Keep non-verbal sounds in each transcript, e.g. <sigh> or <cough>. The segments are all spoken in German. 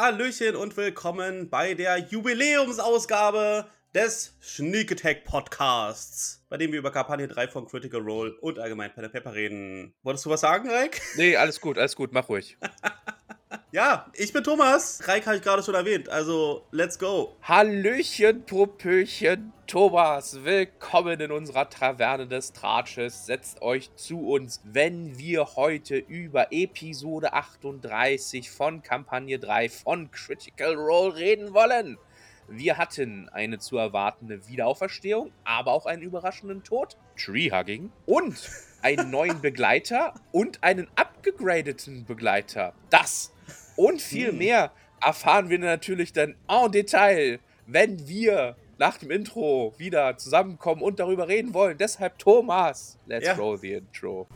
Hallöchen und willkommen bei der Jubiläumsausgabe des Sneak Attack Podcasts, bei dem wir über Kampagne 3 von Critical Role und allgemein Pen Pepper reden. Wolltest du was sagen, Reik? Nee, alles gut, alles gut, mach ruhig. <laughs> ja, ich bin Thomas. Reik habe ich gerade schon erwähnt, also let's go. Hallöchen, Popöchen, Thomas. Willkommen in unserer Taverne des Tratsches. Setzt euch zu uns, wenn wir heute über Episode 38 von Kampagne 3 von Critical Role reden wollen. Wir hatten eine zu erwartende Wiederauferstehung, aber auch einen überraschenden Tod, Treehugging und einen neuen <laughs> Begleiter und einen abgegradeten Begleiter. Das und viel hm. mehr erfahren wir natürlich dann en Detail, wenn wir nach dem Intro wieder zusammenkommen und darüber reden wollen. Deshalb Thomas, let's ja. roll the intro.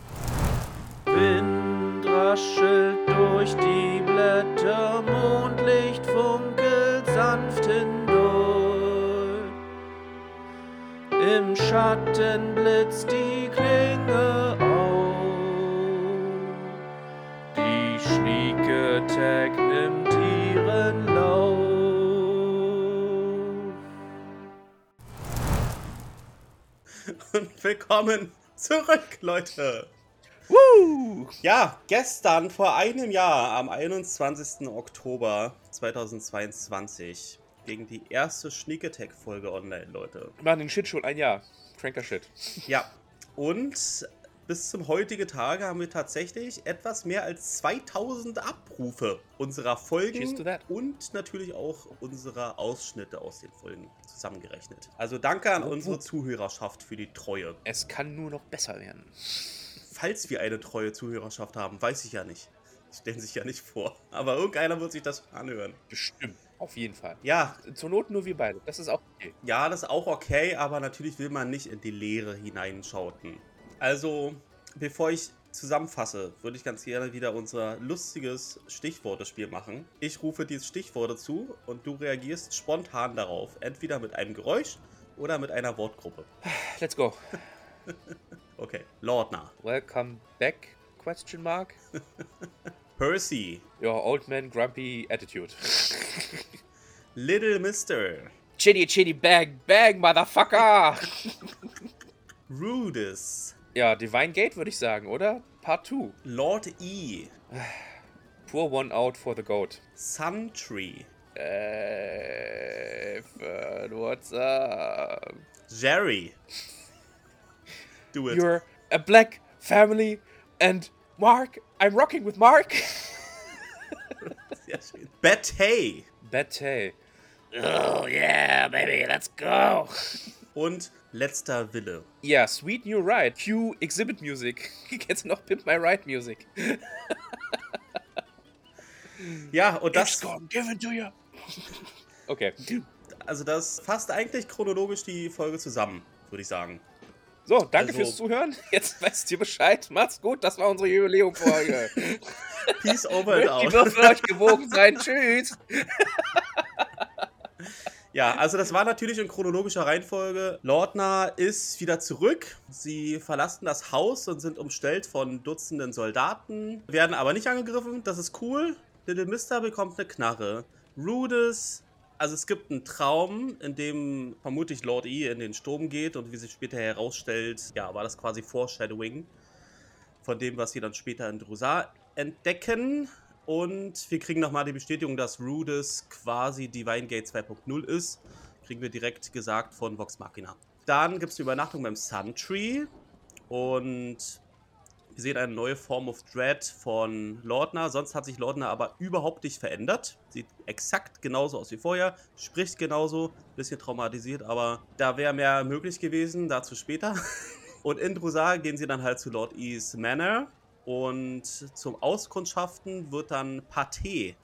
Wind raschelt durch die Blätter, Mondlicht funkelt sanft hindurch. Im Schatten blitzt die Klinge Schnieke Tag nimmt ihren Lauf. Und willkommen zurück, Leute. Woo! Ja, gestern vor einem Jahr, am 21. Oktober 2022, gegen die erste Sneak Attack Folge online, Leute. Wir machen den Shit schon ein Jahr. Cranker Shit. Ja. Und bis zum heutigen Tage haben wir tatsächlich etwas mehr als 2000 Abrufe unserer Folgen und natürlich auch unserer Ausschnitte aus den Folgen zusammengerechnet. Also danke an unsere Zuhörerschaft für die Treue. Es kann nur noch besser werden. Falls wir eine treue Zuhörerschaft haben, weiß ich ja nicht. Stellen sich ja nicht vor. Aber irgendeiner wird sich das anhören. Bestimmt. Auf jeden Fall. Ja. Zur Not nur wir beide. Das ist auch okay. Ja, das ist auch okay, aber natürlich will man nicht in die Leere hineinschauten. Also, bevor ich zusammenfasse, würde ich ganz gerne wieder unser lustiges Stichwortespiel machen. Ich rufe dieses Stichworte zu und du reagierst spontan darauf. Entweder mit einem Geräusch oder mit einer Wortgruppe. Let's go. <laughs> okay, Lordner. Welcome back? Question mark. <laughs> Percy. Your old man grumpy attitude. <laughs> Little Mister. Chitty chitty bag bag, motherfucker! Rudis. Ja, Divine Gate würde ich sagen, oder? Part 2. Lord E. Pour one out for the goat. Sun Tree. Äh, what's up? Jerry. Do it. You're a black family and Mark, I'm rocking with Mark. <laughs> Sehr schön. Betty. Betty. Oh yeah, baby, let's go. Und letzter Wille. Ja, yeah, Sweet New Ride. Cue Exhibit Music. <laughs> Jetzt noch Pimp My Ride Music. <laughs> ja, und das. Gone, give it to you. <laughs> Okay. Also, das fasst eigentlich chronologisch die Folge zusammen, würde ich sagen. So, danke also, fürs Zuhören. Jetzt weißt ihr Bescheid. Macht's gut. Das war unsere Jubiläumfolge. Peace over and out. Die Würfel euch gewogen sein. Tschüss. Ja, also das war natürlich in chronologischer Reihenfolge. Lordna ist wieder zurück. Sie verlassen das Haus und sind umstellt von Dutzenden Soldaten, werden aber nicht angegriffen. Das ist cool. Little Mister bekommt eine Knarre. Rudis also es gibt einen Traum, in dem vermutlich Lord E in den Sturm geht und wie sich später herausstellt, ja, war das quasi Foreshadowing von dem, was wir dann später in Drusar entdecken. Und wir kriegen nochmal die Bestätigung, dass Rudis quasi Divine Gate 2.0 ist. Kriegen wir direkt gesagt von Vox Machina. Dann gibt es die Übernachtung beim Sun Tree. Und wir sehen eine neue Form of Dread von Lordner. Sonst hat sich Lordner aber überhaupt nicht verändert. Sieht exakt genauso aus wie vorher, spricht genauso, bisschen traumatisiert, aber da wäre mehr möglich gewesen, dazu später. <laughs> Und in Drusar gehen sie dann halt zu Lord E's Manor und zum Auskundschaften wird dann Pathé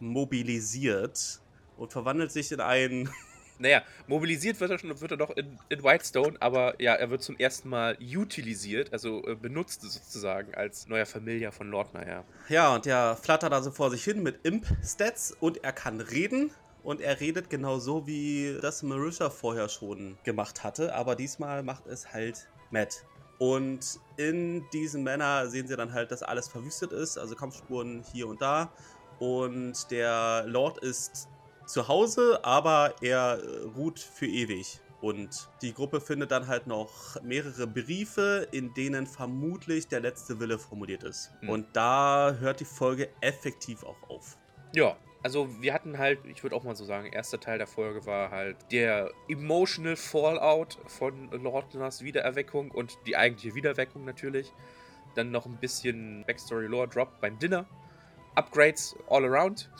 mobilisiert und verwandelt sich in einen <laughs> Naja, mobilisiert wird er schon, wird er doch in, in Whitestone, aber ja, er wird zum ersten Mal utilisiert, also äh, benutzt sozusagen als neuer Familia von Lordner, ja. Ja, und der flattert also vor sich hin mit Imp-Stats und er kann reden. Und er redet genau so, wie das Marisha vorher schon gemacht hatte, aber diesmal macht es halt Matt. Und in diesem Männer sehen sie dann halt, dass alles verwüstet ist, also Kampfspuren hier und da. und der Lord ist zu Hause, aber er äh, ruht für ewig. Und die Gruppe findet dann halt noch mehrere Briefe, in denen vermutlich der letzte Wille formuliert ist. Mhm. Und da hört die Folge effektiv auch auf. Ja, also wir hatten halt, ich würde auch mal so sagen, erster Teil der Folge war halt der emotional Fallout von Lordners Wiedererweckung und die eigentliche Wiedererweckung natürlich. Dann noch ein bisschen Backstory Lore Drop beim Dinner. Upgrades all around.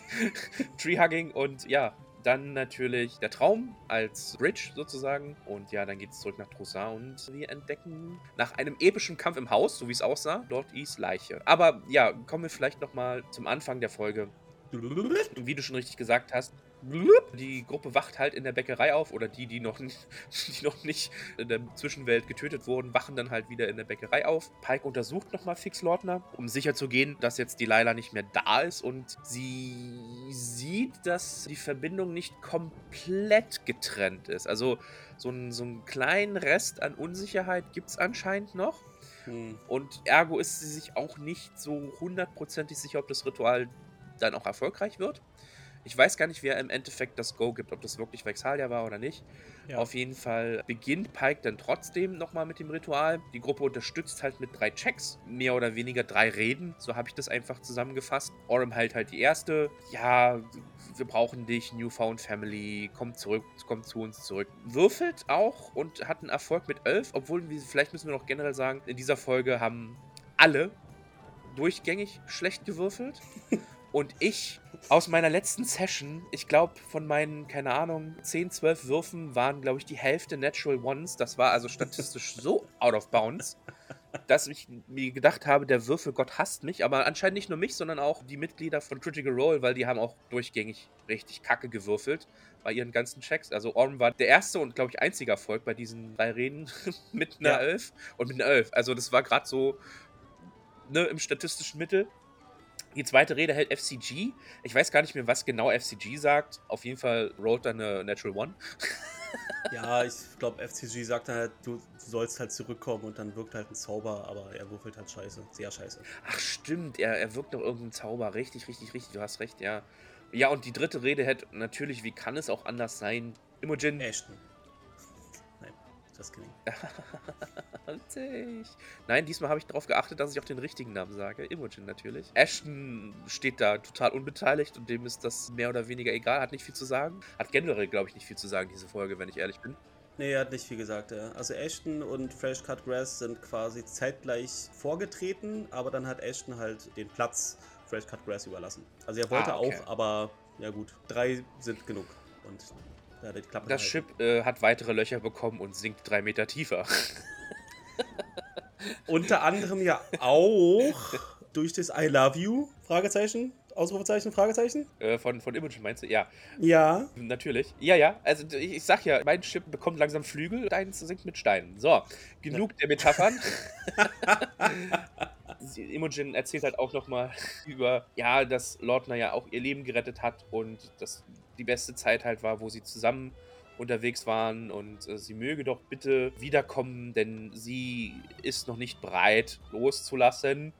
<laughs> Tree Hugging und ja, dann natürlich der Traum als Bridge sozusagen. Und ja, dann geht es zurück nach Troussin und wir entdecken nach einem epischen Kampf im Haus, so wie es aussah, dort Is Leiche. Aber ja, kommen wir vielleicht nochmal zum Anfang der Folge. Wie du schon richtig gesagt hast, die Gruppe wacht halt in der Bäckerei auf oder die, die noch, nicht, <laughs> die noch nicht in der Zwischenwelt getötet wurden, wachen dann halt wieder in der Bäckerei auf. Pike untersucht nochmal Fix Lordner, um sicher zu gehen, dass jetzt die Laila nicht mehr da ist und sie sieht, dass die Verbindung nicht komplett getrennt ist. Also so einen, so einen kleinen Rest an Unsicherheit gibt es anscheinend noch. Hm. Und ergo ist sie sich auch nicht so hundertprozentig sicher, ob das Ritual dann auch erfolgreich wird. Ich weiß gar nicht, wer im Endeffekt das Go gibt, ob das wirklich Vexalia war oder nicht. Ja. Auf jeden Fall beginnt Pike dann trotzdem nochmal mit dem Ritual. Die Gruppe unterstützt halt mit drei Checks, mehr oder weniger drei Reden. So habe ich das einfach zusammengefasst. Orem halt halt die erste. Ja, wir brauchen dich, Newfound Family, komm zurück, komm zu uns zurück. Würfelt auch und hat einen Erfolg mit 11, obwohl, wir, vielleicht müssen wir noch generell sagen, in dieser Folge haben alle durchgängig schlecht gewürfelt. <laughs> Und ich aus meiner letzten Session, ich glaube von meinen, keine Ahnung, 10, 12 Würfen waren, glaube ich, die Hälfte Natural Ones. Das war also statistisch <laughs> so out of bounds, dass ich mir gedacht habe, der Würfelgott hasst mich. Aber anscheinend nicht nur mich, sondern auch die Mitglieder von Critical Role, weil die haben auch durchgängig richtig kacke gewürfelt bei ihren ganzen Checks. Also Orm war der erste und, glaube ich, einzige Erfolg bei diesen drei Reden <laughs> mit einer Ja. 11 und mit einer 11. Also das war gerade so ne, im statistischen Mittel. Die zweite Rede hält FCG. Ich weiß gar nicht mehr, was genau FCG sagt. Auf jeden Fall rollt er eine Natural One. <laughs> Ja, ich glaube, FCG sagt dann halt, du sollst halt zurückkommen und dann wirkt halt ein Zauber, aber er würfelt halt scheiße. Sehr scheiße. Ach stimmt, er, er wirkt noch irgendein Zauber. Richtig, richtig, richtig. Du hast recht, ja. Ja, und die dritte Rede hätte natürlich, wie kann es auch anders sein? Imogen. Ashton. Nein, das kidding. <laughs> Witzig. Nein, diesmal habe ich darauf geachtet, dass ich auch den richtigen Namen sage. Imogen natürlich. Ashton steht da total unbeteiligt und dem ist das mehr oder weniger egal, hat nicht viel zu sagen. Hat generell, glaube ich, nicht viel zu sagen, diese Folge, wenn ich ehrlich bin. Nee, er hat nicht viel gesagt, ja. Also Ashton und Fresh Cut Grass sind quasi zeitgleich vorgetreten, aber dann hat Ashton halt den Platz Fresh Cut Grass überlassen. Also er wollte Ah, okay. auch, aber ja gut, drei sind genug. Und da die Klappe Das. Schiff äh, hat weitere Löcher bekommen und sinkt drei Meter tiefer. <laughs> Unter anderem ja auch durch das I love you, Fragezeichen, Ausrufezeichen, Fragezeichen. äh, von, von Imogen meinst du? Ja, Ja, natürlich. Ja, ja. Also ich, ich sag ja, mein Schiff bekommt langsam Flügel, deins sinkt mit Steinen. So, genug der Metaphern. <laughs> Imogen erzählt halt auch nochmal über, ja, dass Lordner ja auch ihr Leben gerettet hat und dass die beste Zeit halt war, wo sie zusammen unterwegs waren und äh, sie möge doch bitte wiederkommen, denn sie ist noch nicht bereit loszulassen.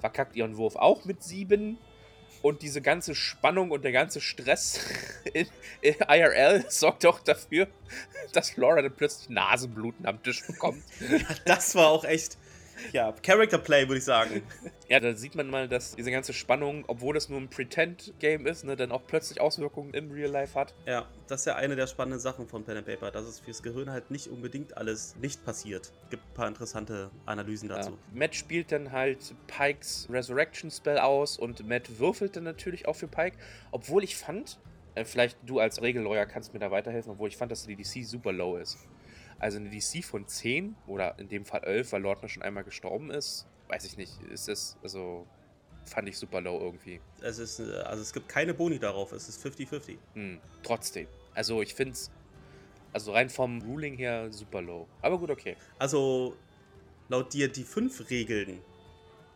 Verkackt ihren Wurf auch mit sieben. Und diese ganze Spannung und der ganze Stress <laughs> in, in IRL sorgt doch dafür, dass Laura dann plötzlich Nasenbluten am Tisch bekommt. <laughs> das war auch echt, <laughs> ja, Character Play, würde ich sagen. <laughs> Ja, da sieht man mal, dass diese ganze Spannung, obwohl es nur ein Pretend-Game ist, ne, dann auch plötzlich Auswirkungen im Real Life hat. Ja, das ist ja eine der spannenden Sachen von Pen and Paper, dass es fürs Gehirn halt nicht unbedingt alles nicht passiert. Gibt ein paar interessante Analysen Ja. dazu. Matt spielt dann halt Pikes Resurrection Spell aus und Matt würfelt dann natürlich auch für Pike, obwohl ich fand, äh, vielleicht du als Regellawyer kannst mir da weiterhelfen, obwohl ich fand, dass die DC super low ist. Also eine DC von 10 oder in dem Fall 11, weil Lordner schon einmal gestorben ist, weiß ich nicht, ist das, also fand ich super low irgendwie. Es ist, äh, also es gibt keine Boni darauf, es ist 50-50. Hm, trotzdem. Also ich finde es, also rein vom Ruling her super low. Aber gut, okay. Also laut dir die fünf Regeln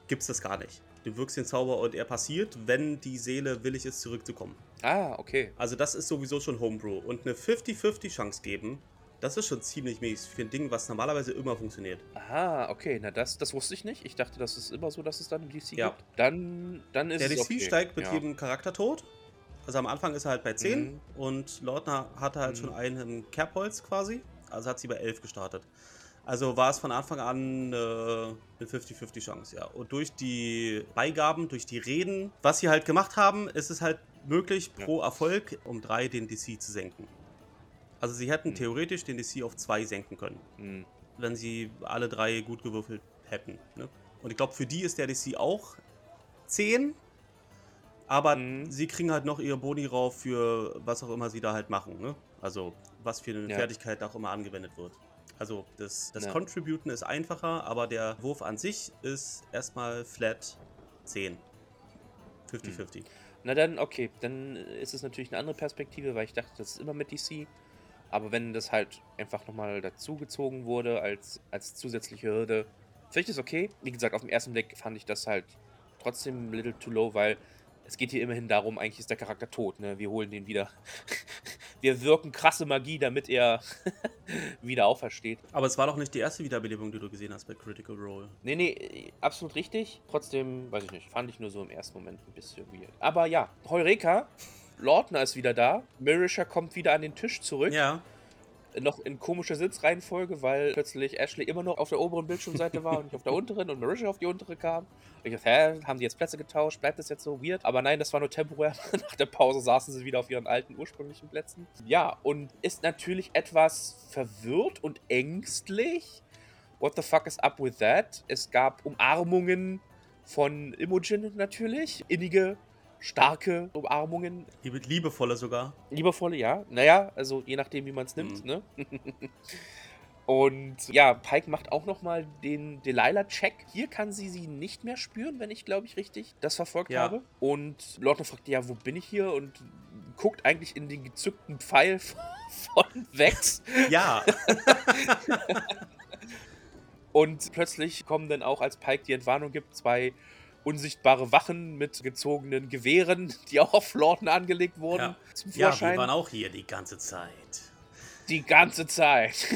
gibt es das gar nicht. Du wirkst den Zauber und er passiert, wenn die Seele willig ist, zurückzukommen. Ah, okay. Also das ist sowieso schon Homebrew. Und eine 50-50 Chance geben, Das ist schon ziemlich mies für ein Ding, was normalerweise immer funktioniert. Aha, okay, na das, das wusste ich nicht. Ich dachte, das ist immer so, dass es dann ein DC Ja. gibt. Dann, dann ist Der DC okay. steigt mit ja. jedem Charakter tot. Also am Anfang ist er halt bei 10 Mhm. und Lautner hatte halt Mhm. schon einen im Kerbholz quasi. Also hat sie bei 11 gestartet. Also war es von Anfang an äh, eine 50-50 Chance, ja. Und durch die Beigaben, durch die Reden, was sie halt gemacht haben, ist es halt möglich, Ja. pro Erfolg um 3 den DC zu senken. Also sie hätten Mhm. theoretisch den DC auf 2 senken können, Hm. wenn sie alle drei gut gewürfelt hätten. Ne? Und ich glaube, für die ist der DC auch 10. Aber Mhm. sie kriegen halt noch ihre Boni rauf für was auch immer sie da halt machen. Ne? Also was für eine Ja. Fertigkeit auch immer angewendet wird. Also das, das Ja. Contributen ist einfacher, aber der Wurf an sich ist erstmal flat 10. 50-50. Na dann, okay, dann ist es natürlich eine andere Perspektive, weil ich dachte, das ist immer mit DC. Aber wenn das halt einfach nochmal dazugezogen wurde als, als zusätzliche Hürde, finde ich das okay. Wie gesagt, auf den ersten Blick fand ich das halt trotzdem a little too low, weil es geht hier immerhin darum, eigentlich ist der Charakter tot, ne? Wir holen den wieder. <laughs> Wir wirken krasse Magie, damit er <laughs> wieder aufersteht. Aber es war doch nicht die erste Wiederbelebung, die du gesehen hast bei Critical Role. Nee, nee, absolut richtig. Trotzdem, weiß ich nicht, fand ich nur so im ersten Moment ein bisschen weird. Aber ja, Heureka, Lautner ist wieder da. Mirisha kommt wieder an den Tisch zurück. Ja, Noch in komischer Sitzreihenfolge, weil plötzlich Ashley immer noch auf der oberen Bildschirmseite war und nicht auf der unteren und Marisha auf die untere kam. Ich dachte, hä, haben die jetzt Plätze getauscht? Bleibt das jetzt so weird? Aber nein, das war nur temporär. <laughs> Nach der Pause saßen sie wieder auf ihren alten ursprünglichen Plätzen. Ja, und ist natürlich etwas verwirrt und ängstlich. What the fuck is up with that? Es gab Umarmungen von Imogen natürlich. Innige, starke Umarmungen. liebe, liebevolle sogar. Liebevolle, ja. Naja, also je nachdem, wie man es nimmt, Mhm. ne? <laughs> Und ja, Pike macht auch nochmal den Delilah-Check. Hier kann sie sie nicht mehr spüren, wenn ich, glaube ich, richtig das verfolgt Ja. habe. Und Lordner fragt, ja, wo bin ich hier? Und guckt eigentlich in den gezückten Pfeil <laughs> von Vex. <laughs> Ja, Und plötzlich kommen dann auch, als Pike die Entwarnung gibt, zwei unsichtbare Wachen mit gezogenen Gewehren, <laughs> die auch auf Lorden angelegt wurden, Ja. zum ja, Vorschein. wir waren auch hier die ganze Zeit. Die ganze Zeit.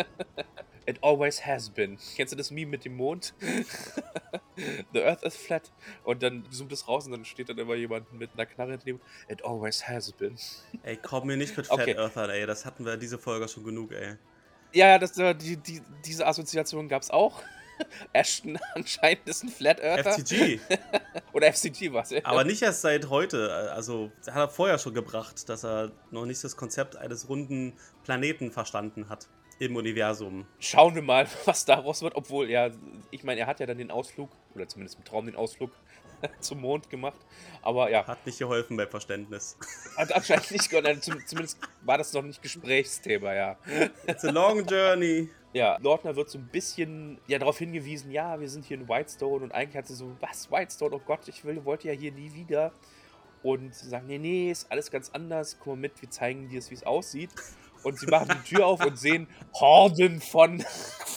<laughs> It always has been. Kennst du das Meme mit dem Mond? <laughs> The Earth is flat. Und dann zoomt es raus und dann steht dann immer jemand mit einer Knarre hinter dem. It always has been. Ey, komm mir nicht mit Flat Okay. Earther, ey. Das hatten wir diese Folge schon genug, ey. Ja, ja, das, äh, die, die, diese Assoziation gab es auch. <laughs> Ashton anscheinend ist ein Flat Earther. FTG. <laughs> Oder FCG war es. Aber nicht erst seit heute. Also, hat er vorher schon gebracht, dass er noch nicht das Konzept eines runden Planeten verstanden hat im Universum. Schauen wir mal, <laughs> was daraus wird. Obwohl er, ich meine, er hat ja dann den Ausflug, oder zumindest im Traum den Ausflug zum Mond gemacht. Aber ja, Hat nicht geholfen beim Verständnis. Hat anscheinend nicht gehört. Zum, zumindest war das noch nicht Gesprächsthema, ja. It's a long journey. Ja, Lordner wird so ein bisschen ja, darauf hingewiesen, ja, wir sind hier in Whitestone und eigentlich hat sie so, was, Whitestone, oh Gott, ich will, wollte ja hier nie wieder. Und sie sagen, nee, nee, ist alles ganz anders, komm mal mit, wir zeigen dir es, wie es aussieht. Und sie machen die Tür auf und sehen Horden von,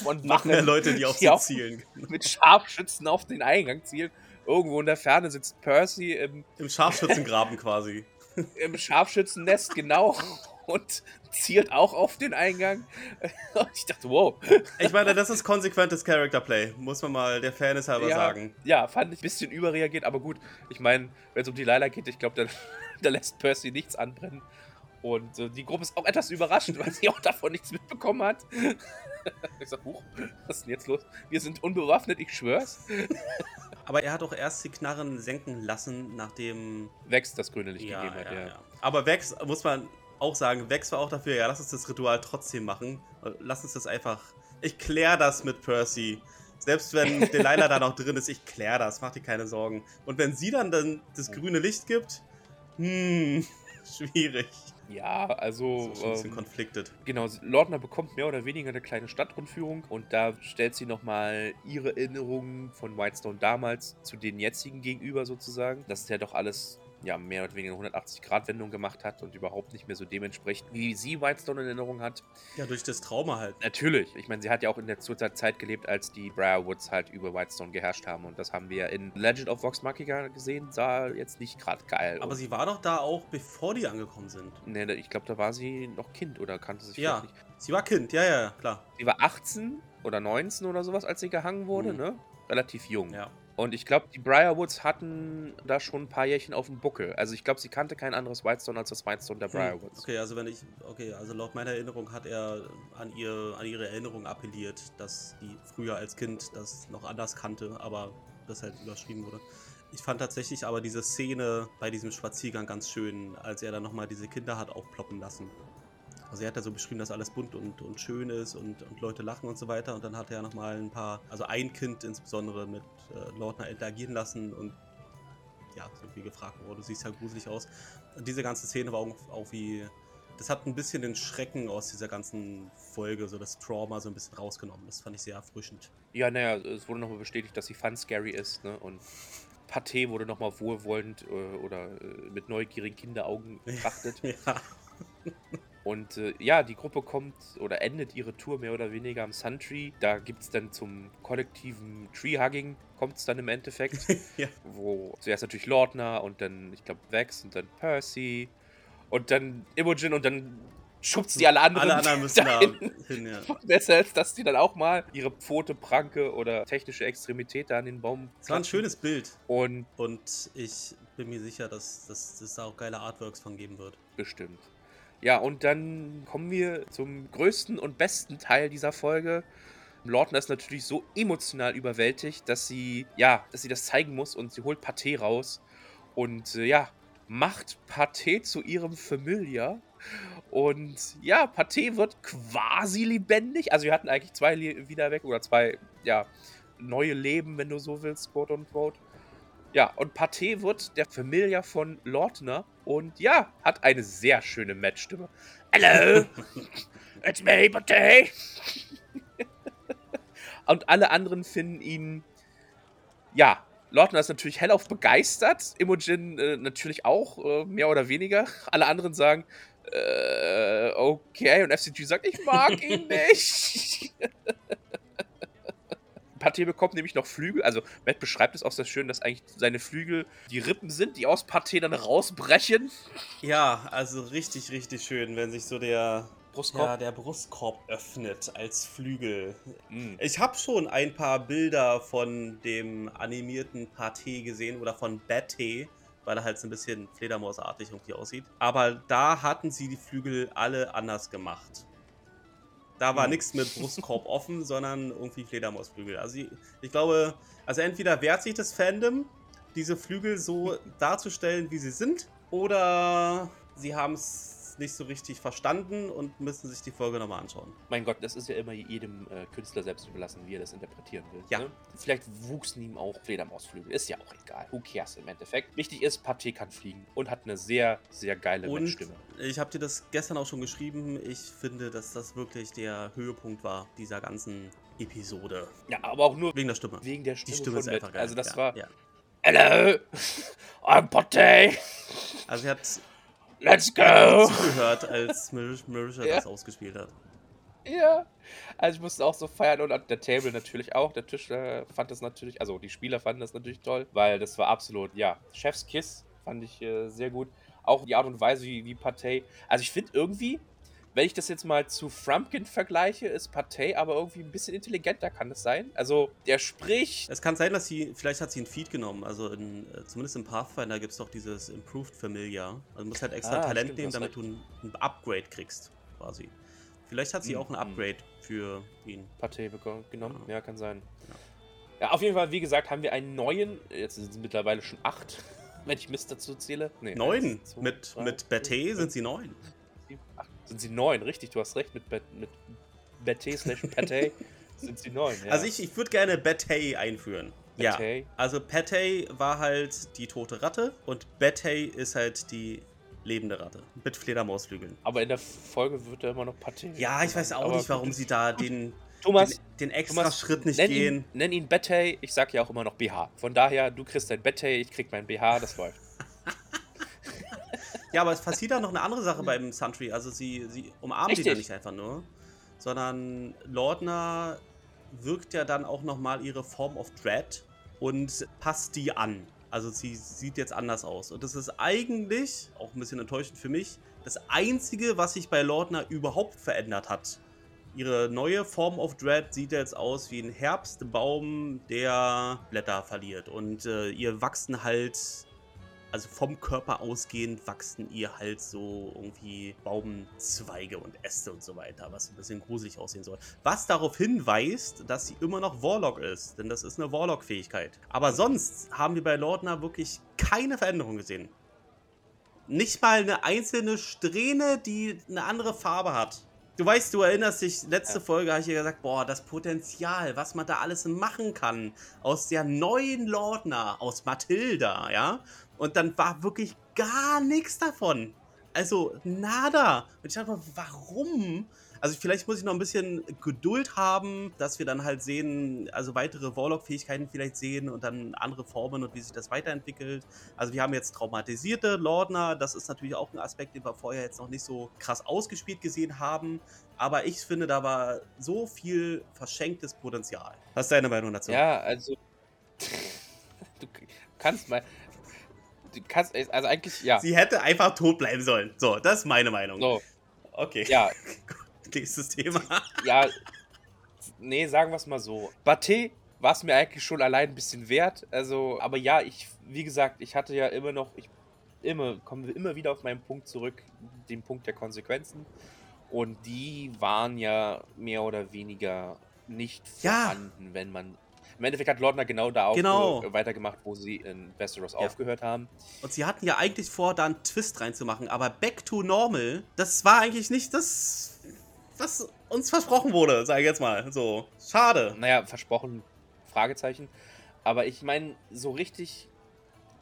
von Noch Wachen, Leute, die auf sie zielen. mit Scharfschützen auf den Eingang zielen. Irgendwo in der Ferne sitzt Percy im, Im Scharfschützengraben quasi. im Scharfschützennest, genau, und zielt auch auf den Eingang. <laughs> Und ich dachte, wow. Ich meine, das ist konsequentes Character Play, muss man mal der Fairness halber ja, sagen. Ja, fand ich ein bisschen überreagiert, aber gut. Ich meine, wenn es um die Lila geht, ich glaube, <laughs> da, lässt Percy nichts anbrennen. Und äh, die Gruppe ist auch etwas überrascht, weil sie auch davon nichts mitbekommen hat. <laughs> ich sag, huch, was ist denn jetzt los? Wir sind unbewaffnet, ich schwör's. Aber er hat auch erst die Knarren senken lassen, nachdem. Vex das grüne Licht Ja, gegeben hat, ja, ja. ja. Aber Vex, muss man auch sagen, Vex war auch dafür, ja, lass uns das Ritual trotzdem machen. Lass uns das einfach. Ich klär das mit Percy. Selbst wenn <laughs> Delilah da noch drin ist, ich klär das, mach dir keine Sorgen. Und wenn sie dann, dann das grüne Licht gibt, hm, <laughs> schwierig. Ja, also. Das ist ein bisschen ähm, conflicted. Genau, Lordner bekommt mehr oder weniger eine kleine Stadtrundführung und da stellt sie nochmal ihre Erinnerungen von Whitestone damals zu den jetzigen gegenüber sozusagen. Dass ja doch alles ja, mehr oder weniger 180-Grad-Wendung gemacht hat und überhaupt nicht mehr so dementsprechend, wie sie Whitestone in Erinnerung hat. Ja, durch das Trauma halt. Natürlich. Ich meine, sie hat ja auch in der Zeit gelebt, als die Briarwoods halt über Whitestone geherrscht haben. Und das haben wir in Legend of Vox Machina gesehen. Sah jetzt nicht gerade geil. Aber sie war doch da auch, bevor die angekommen sind. Nee, ich glaube, da war sie noch Kind oder kannte sich Ja, nicht. sie war Kind, ja, ja, klar. Sie war 18 oder 19 oder sowas, als sie gehangen wurde, Mhm. ne? Relativ jung. Ja. Und ich glaube, die Briarwoods hatten da schon ein paar Jährchen auf dem Buckel. Also ich glaube, sie kannte kein anderes Whitestone als das Whitestone der Hm, Briarwoods. Okay, also wenn ich, okay, also laut meiner Erinnerung hat er an, ihr, an ihre Erinnerung appelliert, dass die früher als Kind das noch anders kannte, aber das halt überschrieben wurde. Ich fand tatsächlich aber diese Szene bei diesem Spaziergang ganz schön, als er dann nochmal diese Kinder hat aufploppen lassen. Also er hat ja so beschrieben, dass alles bunt und, und schön ist und, und Leute lachen und so weiter. Und dann hat er nochmal ein paar, also ein Kind insbesondere mit äh, Lautner interagieren lassen und ja, so irgendwie gefragt, oh, du siehst ja gruselig aus. Und diese ganze Szene war auch, auch wie, das hat ein bisschen den Schrecken aus dieser ganzen Folge, so das Trauma so ein bisschen rausgenommen. Das fand ich sehr erfrischend. Ja, naja, es wurde nochmal bestätigt, dass sie fun scary ist, ne? Und Pathé wurde nochmal wohlwollend äh, oder äh, mit neugierigen Kinderaugen <laughs> betrachtet. Ja. Und äh, ja, die Gruppe kommt oder endet ihre Tour mehr oder weniger am Suntree. Da gibt es dann zum kollektiven Tree-Hugging, kommt es dann im Endeffekt. <laughs> Ja. Wo zuerst natürlich Lordner und dann, ich glaube, Vex und dann Percy und dann Imogen und dann schubst sie alle anderen. Alle anderen müssen da dahin. hin, ja. <laughs> Besser als dass die dann auch mal ihre Pfote, Pranke oder technische Extremität da an den Baum Es war ein schönes Bild. Und Und ich bin mir sicher, dass es da auch geile Artworks von geben wird. bestimmt. Ja, und dann kommen wir zum größten und besten Teil dieser Folge. Lordner ist natürlich so emotional überwältigt, dass sie, ja, dass sie das zeigen muss und sie holt Pathé raus und äh, ja, macht Pathé zu ihrem Familiar. Und ja, Pathé wird quasi lebendig. Also wir hatten eigentlich zwei Le wieder weg oder zwei, ja, neue Leben, wenn du so willst, quote unquote. Ja, und Pathé wird der Familiar von Lordner und ja, hat eine sehr schöne Matchstimme. Hello, <laughs> it's me, Pathé. <laughs> und alle anderen finden ihn, ja, Lordner ist natürlich hellauf begeistert, Imogen äh, natürlich auch, äh, mehr oder weniger. Alle anderen sagen, äh, okay, und FCG sagt, ich mag ihn <laughs> nicht. Pathé bekommt nämlich noch Flügel. Also, Matt beschreibt es auch sehr schön, dass eigentlich seine Flügel die Rippen sind, die aus Pathé dann rausbrechen. Ja, also richtig, richtig schön, wenn sich so der, Brustkorb. ja, der Brustkorb öffnet als Flügel. Mm. Ich habe schon ein paar Bilder von dem animierten Pathé gesehen oder von Batté, weil er halt so ein bisschen Fledermausartig irgendwie aussieht. Aber da hatten sie die Flügel alle anders gemacht. Da war nichts mit Brustkorb offen, sondern irgendwie Fledermausflügel. Also ich, ich glaube, also entweder wehrt sich das Fandom, diese Flügel so darzustellen, wie sie sind, oder sie haben es nicht so richtig verstanden und müssen sich die Folge nochmal anschauen. Mein Gott, das ist ja immer jedem äh, Künstler selbst überlassen, wie er das interpretieren will. Ja. Ne? Vielleicht wuchsen ihm auch Fledermausflügel. Ist ja auch egal. Who cares im Endeffekt? Wichtig ist, Pathé kann fliegen und hat eine sehr, sehr geile Und Stimme. ich habe dir das gestern auch schon geschrieben. Ich finde, dass das wirklich der Höhepunkt war dieser ganzen Episode. Ja, aber auch nur Wegen der Stimme. wegen der Die Stimme, Stimme von ist einfach geil. Also das ja, war, Ja. Hello, <laughs> I'm Pathé, Also, er hat, let's go. zugehört, als Mar- Marisha Ja. das ausgespielt hat. Ja, also ich musste auch so feiern und an der Table natürlich auch. Der Tisch äh, fand das natürlich, also die Spieler fanden das natürlich toll, weil das war absolut, ja, Chef's Kiss fand ich äh, sehr gut. Auch die Art und Weise, wie, wie Pathé. Also ich finde irgendwie, wenn ich das jetzt mal zu Frumpkin vergleiche, ist Pathé aber irgendwie ein bisschen intelligenter, kann das sein? Also der spricht. Es kann sein, dass sie, vielleicht hat sie ein Feed genommen. Also, in, äh, zumindest im Pathfinder gibt es doch dieses Improved Familiar. Also, du musst halt extra Ah, Talent stimmt, nehmen, damit du ein, Upgrade kriegst, quasi. Vielleicht hat sie Mhm, auch ein Upgrade für ihn. Beko- genommen. Ja. Ja, kann sein. Ja. Ja, auf jeden Fall, wie gesagt, haben wir einen neuen. Jetzt sind es mittlerweile schon acht, <laughs> wenn ich Mist dazu zähle. Nee, Neun. eins, zwei, mit drei, mit fünf, sind sie neun. Sind sie neun, richtig, du hast recht, mit, Bet, mit slash Pathé <laughs> sind sie neun. Ja. Also, ich, ich würde gerne Batté einführen. Ja. Batté. Also, Patay war halt die tote Ratte und Batay ist halt die lebende Ratte mit Fledermausflügeln. Aber in der Folge wird er immer noch Pathé. Ja, ich weiß auch Aber nicht, warum sie da den, Thomas, den, den extra Thomas, Schritt nicht nenn gehen. ihn, nenn ihn Batté, ich sag ja auch immer noch BH. Von daher, du kriegst dein Batté, ich krieg mein BH, das läuft. Ja, aber es passiert da noch eine andere Sache beim Sentry. Also sie, sie umarmen Richtig. die da nicht einfach nur, sondern Lordner wirkt ja dann auch nochmal ihre Form of Dread und passt die an. Also sie sieht jetzt anders aus. Und das ist eigentlich, auch ein bisschen enttäuschend für mich, das Einzige, was sich bei Lordner überhaupt verändert hat. Ihre neue Form of Dread sieht jetzt aus wie ein Herbstbaum, der Blätter verliert. Und äh, ihr wachsen halt, also vom Körper ausgehend, wachsen ihr halt so irgendwie Baumzweige und Äste und so weiter, was ein bisschen gruselig aussehen soll. Was darauf hinweist, dass sie immer noch Warlock ist, denn das ist eine Warlock-Fähigkeit. Aber sonst haben wir bei Lordner wirklich keine Veränderung gesehen. Nicht mal eine einzelne Strähne, die eine andere Farbe hat. Du weißt, du erinnerst dich, letzte Ja. Folge habe ich dir gesagt, boah, das Potenzial, was man da alles machen kann aus der neuen Lordner, aus Mathilda, ja? Und dann war wirklich gar nichts davon. Also, nada. Und ich dachte mir, warum? Also, vielleicht muss ich noch ein bisschen Geduld haben, dass wir dann halt sehen, also weitere Warlock-Fähigkeiten vielleicht sehen und dann andere Formen und wie sich das weiterentwickelt. Also, wir haben jetzt traumatisierte Lordner. Das ist natürlich auch ein Aspekt, den wir vorher jetzt noch nicht so krass ausgespielt gesehen haben. Aber ich finde, da war so viel verschenktes Potenzial. Was ist deine Meinung dazu? Ja, also. <laughs> Du kannst mal. Kannst. Also eigentlich, ja. Sie hätte einfach tot bleiben sollen. So, das ist meine Meinung. So, Okay. ja, <laughs> Nächstes Thema. <laughs> ja. Nee, sagen wir es mal so. Baté war es mir eigentlich schon allein ein bisschen wert. Also, aber ja, ich, wie gesagt, ich hatte ja immer noch, ich immer, kommen wir immer wieder auf meinen Punkt zurück, den Punkt der Konsequenzen. Und die waren ja mehr oder weniger nicht Ja. vorhanden, wenn man. Im Endeffekt hat Lordner genau da auch Genau. äh, weitergemacht, wo sie in Westeros Ja. aufgehört haben. Und sie hatten ja eigentlich vor, da einen Twist reinzumachen, aber Back to Normal, das war eigentlich nicht das, was uns versprochen wurde, sage ich jetzt mal. So, schade. naja, versprochen, Fragezeichen. Aber ich meine, so richtig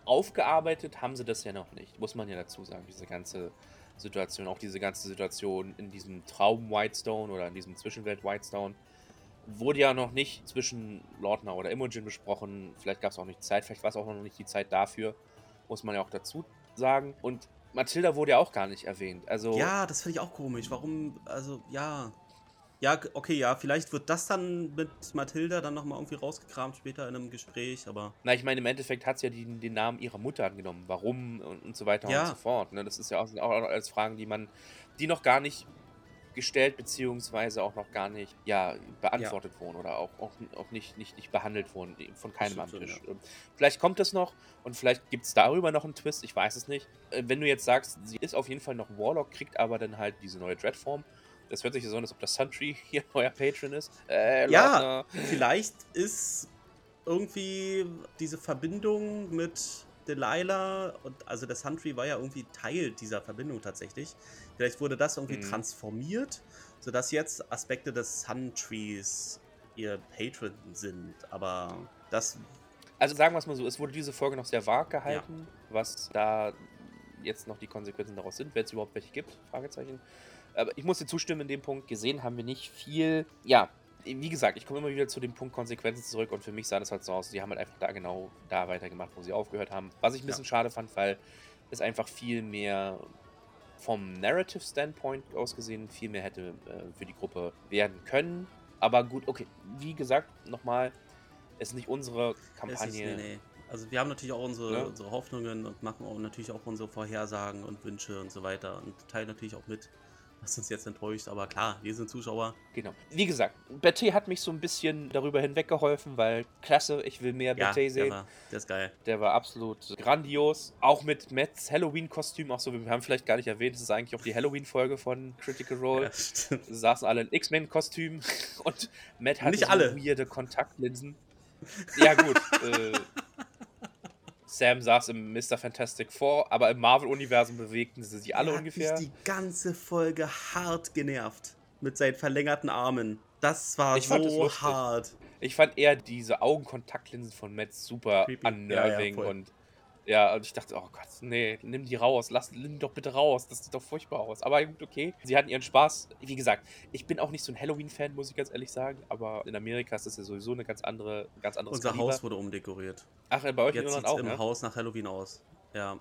aufgearbeitet haben sie das ja noch nicht, muss man ja dazu sagen, diese ganze Situation, auch diese ganze Situation in diesem Traum Whitestone oder in diesem Zwischenwelt Whitestone, wurde ja noch nicht zwischen Lordner oder Imogen besprochen. Vielleicht gab es auch nicht Zeit, vielleicht war es auch noch nicht die Zeit dafür, muss man ja auch dazu sagen. Und Mathilda wurde ja auch gar nicht erwähnt. Also, Ja, das finde ich auch komisch. Warum, also, ja. Ja, okay, ja, vielleicht wird das dann mit Mathilda dann nochmal irgendwie rausgekramt später in einem Gespräch, aber Na, ich meine, im Endeffekt hat sie ja den, den Namen ihrer Mutter angenommen. Warum und, und so weiter Ja. und so fort. Ne? Das ist ja auch, auch als Fragen, die man, die noch gar nicht gestellt, beziehungsweise auch noch gar nicht ja, beantwortet wurden oder auch, auch, auch nicht, nicht, nicht behandelt wurden von keinem am Tisch. schon, Ähm, Vielleicht kommt es noch und vielleicht gibt es darüber noch einen Twist, ich weiß es nicht. Äh, Wenn du jetzt sagst, sie ist auf jeden Fall noch Warlock, kriegt aber dann halt diese neue Dreadform. Das hört sich so an, als ob das Sentry <laughs> hier neuer Patron ist. Äh, Ja. Vielleicht ist irgendwie diese Verbindung mit Delilah und also der Sentry war ja irgendwie Teil dieser Verbindung tatsächlich. Vielleicht wurde das irgendwie Mhm. transformiert, sodass jetzt Aspekte des Suntrees ihr Patron sind. Aber das Also sagen wir es mal so, es wurde diese Folge noch sehr vag gehalten, was da jetzt noch die Konsequenzen daraus sind, wenn es überhaupt welche gibt, Fragezeichen. Aber ich muss dir zustimmen in dem Punkt, gesehen haben wir nicht viel. Ja, wie gesagt, ich komme immer wieder zu dem Punkt Konsequenzen zurück und für mich sah das halt so aus, die haben halt einfach da genau da weitergemacht, wo sie aufgehört haben. Was ich ein bisschen schade fand, weil es einfach viel mehr vom Narrative Standpoint aus gesehen viel mehr hätte äh, für die Gruppe werden können. Aber gut, okay, wie gesagt, nochmal, es ist nicht unsere Es ist, Kampagne. nee, nee. Also wir haben natürlich auch unsere, Ne? unsere Hoffnungen und machen auch natürlich auch unsere Vorhersagen und Wünsche und so weiter und teilen natürlich auch mit, was uns jetzt enttäuscht. Aber klar, wir sind Zuschauer. Genau. Wie gesagt, Betty hat mich so ein bisschen darüber hinweggeholfen, weil klasse, ich will mehr Ja, Betty der sehen. war, der ist geil. Der war absolut grandios. Auch mit Matts Halloween-Kostüm. Auch so, wir haben vielleicht gar nicht erwähnt, das ist eigentlich auch die Halloween-Folge von Critical <laughs> Role. Ja, stimmt. Saßen alle in X-Men-Kostüm <laughs> und Matt hatte Nicht so alle. weirde Kontaktlinsen. Ja, gut. äh, Sam saß im Mr. Fantastic Four, aber im Marvel-Universum bewegten sie sich alle ungefähr. Hat mich die ganze Folge hart genervt mit seinen verlängerten Armen. Das war Ich so hart. Ich fand eher diese Augenkontaktlinsen von Matt super Creepy. unnerving Ja, ja, und ja, und ich dachte, oh Gott, nee, nimm die raus, lass nimm die doch bitte raus, das sieht doch furchtbar aus. Aber gut, okay, sie hatten ihren Spaß. Wie gesagt, ich bin auch nicht so ein Halloween-Fan, muss ich ganz ehrlich sagen, aber in Amerika ist das ja sowieso eine ganz andere, ganz anderes Unser Kaliber. Haus wurde umdekoriert. Ach, bei euch Jetzt sieht es auch, im ne? Haus nach Halloween aus. Ja.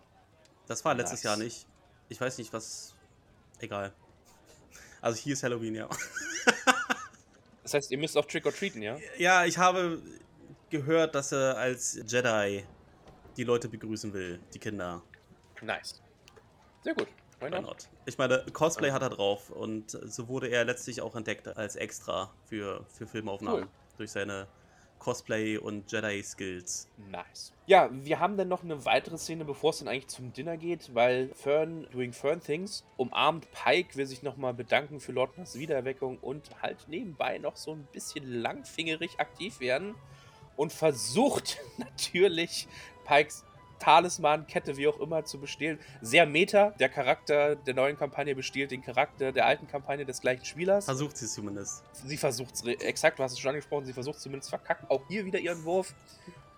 Das war letztes Nice. Jahr nicht. Ich weiß nicht, was. Egal. Also hier ist Halloween, ja. <laughs> Das heißt, ihr müsst auch Trick or Treaten, ja? Ja, ich habe gehört, dass er als Jedi die Leute begrüßen will, die Kinder. Nice. Sehr gut. Why not? Ich meine, Cosplay hat er drauf und so wurde er letztlich auch entdeckt als Extra für, für Filmaufnahmen. Cool. Durch seine Cosplay- und Jedi-Skills. Nice. Ja, wir haben dann noch eine weitere Szene, bevor es dann eigentlich zum Dinner geht, weil Fern, doing Fern Things, umarmt Pike, will sich nochmal bedanken für Lordners Wiedererweckung und halt nebenbei noch so ein bisschen langfingerig aktiv werden und versucht <laughs> natürlich Pikes Talisman, Kette, wie auch immer, zu bestehlen. Sehr meta. Der Charakter der neuen Kampagne bestiehlt den Charakter der alten Kampagne des gleichen Spielers. Versucht sie es zumindest. Sie versucht es, exakt, du hast es schon angesprochen, sie versucht zumindest verkackt auch hier wieder ihren Wurf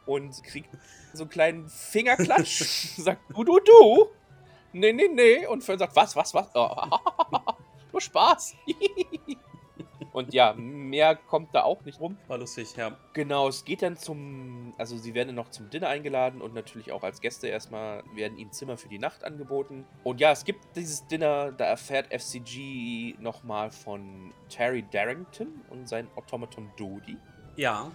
und kriegt so einen kleinen Fingerklatsch. <laughs> <laughs> sagt, du, du, du. Nee, nee, nee. Und Fern sagt, was, was, was? Oh, <laughs> nur Spaß. Und ja, mehr kommt da auch nicht rum. War lustig, ja. Genau, es geht dann zum, also sie werden dann noch zum Dinner eingeladen und natürlich auch als Gäste erstmal werden ihnen Zimmer für die Nacht angeboten. Und ja, es gibt dieses Dinner, da erfährt FCG nochmal von Terry Darrington und sein Automaton Dodi, Ja,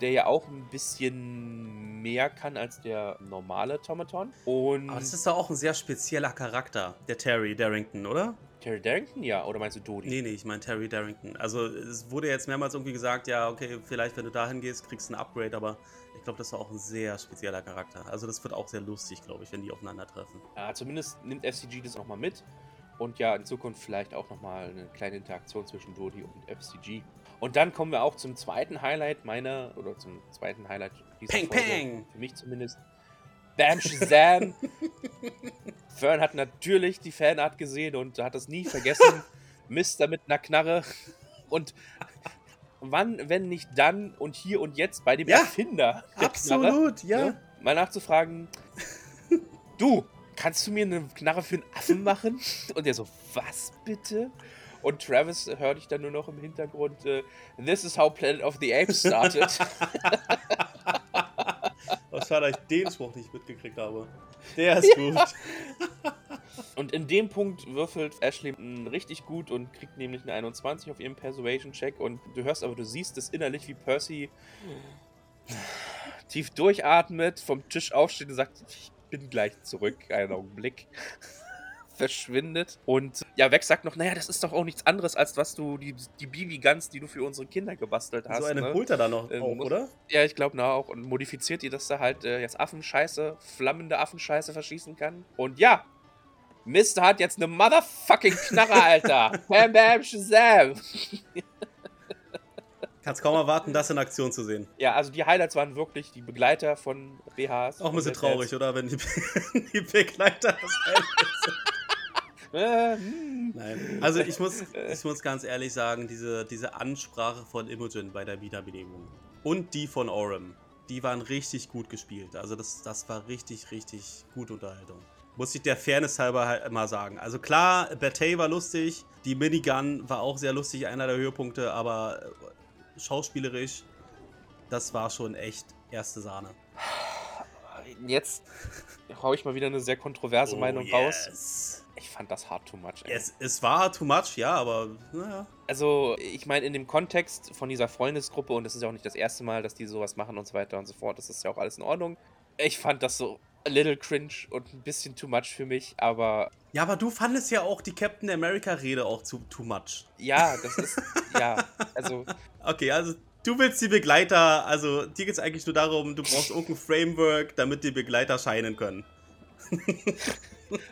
der ja auch ein bisschen mehr kann als der normale Automaton. Und aber das ist doch auch ein sehr spezieller Charakter, der Terry Darrington, oder? Terry Darrington, ja, oder meinst du Dodi? Nee, nee, ich meine Terry Darrington. Also es wurde jetzt mehrmals irgendwie gesagt, ja, okay, vielleicht wenn du dahin gehst, kriegst du ein Upgrade, aber ich glaube, das ist auch ein sehr spezieller Charakter. Also das wird auch sehr lustig, glaube ich, wenn die aufeinandertreffen. Ja, zumindest nimmt FCG das nochmal mit. Und ja, in Zukunft vielleicht auch nochmal eine kleine Interaktion zwischen Dodi und FCG. Und dann kommen wir auch zum zweiten Highlight meiner, oder zum zweiten Highlight dieser Peng, Folge. peng. Für mich zumindest. Bam Shazam! Fern hat natürlich die Fanart gesehen und hat das nie vergessen. Mister mit einer Knarre. Und wann, wenn nicht dann und hier und jetzt bei dem Ja, Erfinder der Knarre, Absolut, ja. ne, mal nachzufragen, du, kannst du mir eine Knarre für einen Affen machen? Und er so, was bitte? Und Travis hört ich dann nur noch im Hintergrund, äh, this is how Planet of the Apes started. <laughs> Was ich den Spruch nicht mitgekriegt habe. Der ist gut. <laughs> und in dem Punkt würfelt Ashley richtig gut und kriegt nämlich eine 21 auf ihrem Persuasion-Check. Und du hörst aber, du siehst es innerlich, wie Percy tief durchatmet, vom Tisch aufsteht und sagt, ich bin gleich zurück, einen Augenblick. Verschwindet. Und ja, Weg sagt noch, naja, das ist doch auch nichts anderes, als was du, die, die BB-Guns, die du für unsere Kinder gebastelt hast. so eine ne? holt er da noch Ähm, auch, muss- oder? Ja, ich glaube na auch. Und modifiziert ihr, dass er halt äh, jetzt Affenscheiße, flammende Affenscheiße verschießen kann. Und ja, Mister hat jetzt eine motherfucking Knarre, Alter. <laughs> bam, bam, Shazam. Kannst kaum erwarten, das in Aktion zu sehen. Ja, also die Highlights waren wirklich die Begleiter von BHs. Auch ein bisschen traurig, oder? Wenn die, <laughs> die Begleiter das sind. <laughs> Nein. Also ich muss, ich muss ganz ehrlich sagen, diese, diese Ansprache von Imogen bei der Wiederbelebung und die von Orem, die waren richtig gut gespielt. Also das, das war richtig, richtig gute Unterhaltung. Muss ich der Fairness halber halt mal sagen. Also klar, Batey war lustig, die Minigun war auch sehr lustig, einer der Höhepunkte, aber äh, schauspielerisch, das war schon echt erste Sahne. Jetzt hau ich mal wieder eine sehr kontroverse Meinung raus. Oh, yes. Ich fand das hard too much. Ey. Es, es war too much, ja, aber naja. Also, ich meine, in dem Kontext von dieser Freundesgruppe, und das ist ja auch nicht das erste Mal, dass die sowas machen und so weiter und so fort, das ist ja auch alles in Ordnung. Ich fand das so a little cringe und ein bisschen too much für mich, aber Ja, aber du fandest ja auch die Captain America-Rede auch zu too much. ja, das ist, ja, also, <laughs> Okay, also du willst die Begleiter, also dir geht es eigentlich nur darum, du brauchst irgendein Framework, damit die Begleiter scheinen können.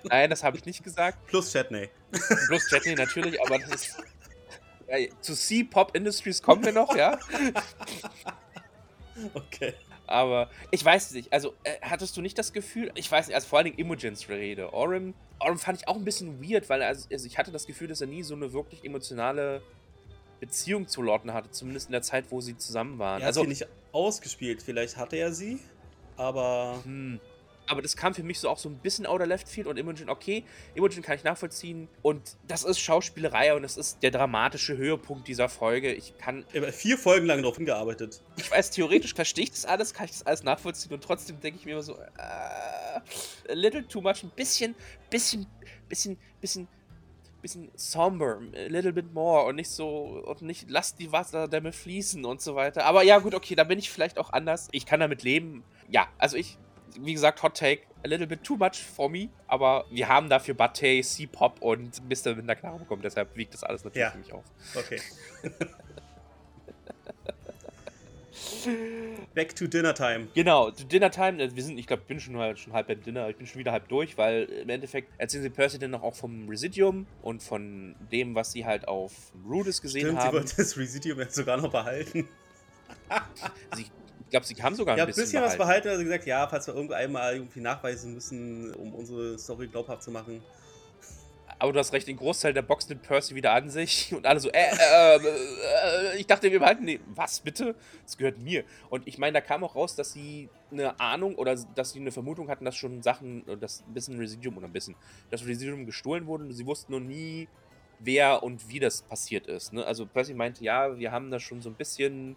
nein, das habe ich nicht gesagt. Plus Chatney. Bloß Jetney natürlich, aber das ist. Ja, zu C-Pop Industries kommen wir noch, ja. Okay. Aber ich weiß nicht, also äh, hattest du nicht das Gefühl, ich weiß nicht, also vor allen Dingen Imogens Rede. Orem, Orem fand ich auch ein bisschen weird, weil also, also ich hatte das Gefühl, dass er nie so eine wirklich emotionale Beziehung zu Lorten hatte, zumindest in der Zeit, wo sie zusammen waren. Er hat also, sie nicht ausgespielt, vielleicht hatte er sie, aber hm, aber das kam für mich so auch so ein bisschen out of left field und Imogen, okay, Imogen kann ich nachvollziehen und das ist Schauspielerei und das ist der dramatische Höhepunkt dieser Folge. Ich kann. Vier Folgen lang darauf hingearbeitet. Ich weiß, theoretisch verstehe ich das alles, kann ich das alles nachvollziehen und trotzdem denke ich mir immer so, äh, a little too much, ein bisschen, bisschen, bisschen, bisschen bisschen somber, a little bit more und nicht so und nicht lasst die Wasserdämme fließen und so weiter. Aber ja, gut, okay, da bin ich vielleicht auch anders. Ich kann damit leben. Ja, also ich wie gesagt, Hot Take, a little bit too much for me, aber wir haben dafür Batte, C-Pop und Mr. Winter klar bekommen, deshalb wiegt das alles natürlich ja. für mich auf. Okay. <laughs> Back to Dinner Time. Genau, to Dinner Time. Also wir sind, ich glaube, ich bin schon, halt, schon halb beim Dinner. Ich bin schon wieder halb durch, weil im Endeffekt erzählen sie Percy dann noch auch vom Residium und von dem, was sie halt auf Rudis gesehen Stimmt, haben. Sie wollte das Residium jetzt sogar noch behalten. <laughs> sie ich glaube, sie haben sogar ein ja, bisschen, bisschen was behalten. Also gesagt, ja, falls wir irgendwo einmal irgendwie nachweisen müssen, um unsere Story glaubhaft zu machen. Aber du hast recht, den Großteil der Box nimmt Percy wieder an sich <laughs> und alle so, äh, äh, äh, ich dachte, wir behalten nee, was bitte? Das gehört mir. Und ich meine, da kam auch raus, dass sie eine Ahnung oder dass sie eine Vermutung hatten, dass schon Sachen, dass ein bisschen Residium oder ein bisschen, dass Residium gestohlen wurde. Sie wussten noch nie, wer und wie das passiert ist. Ne? Also Percy meinte, ja, wir haben da schon so ein bisschen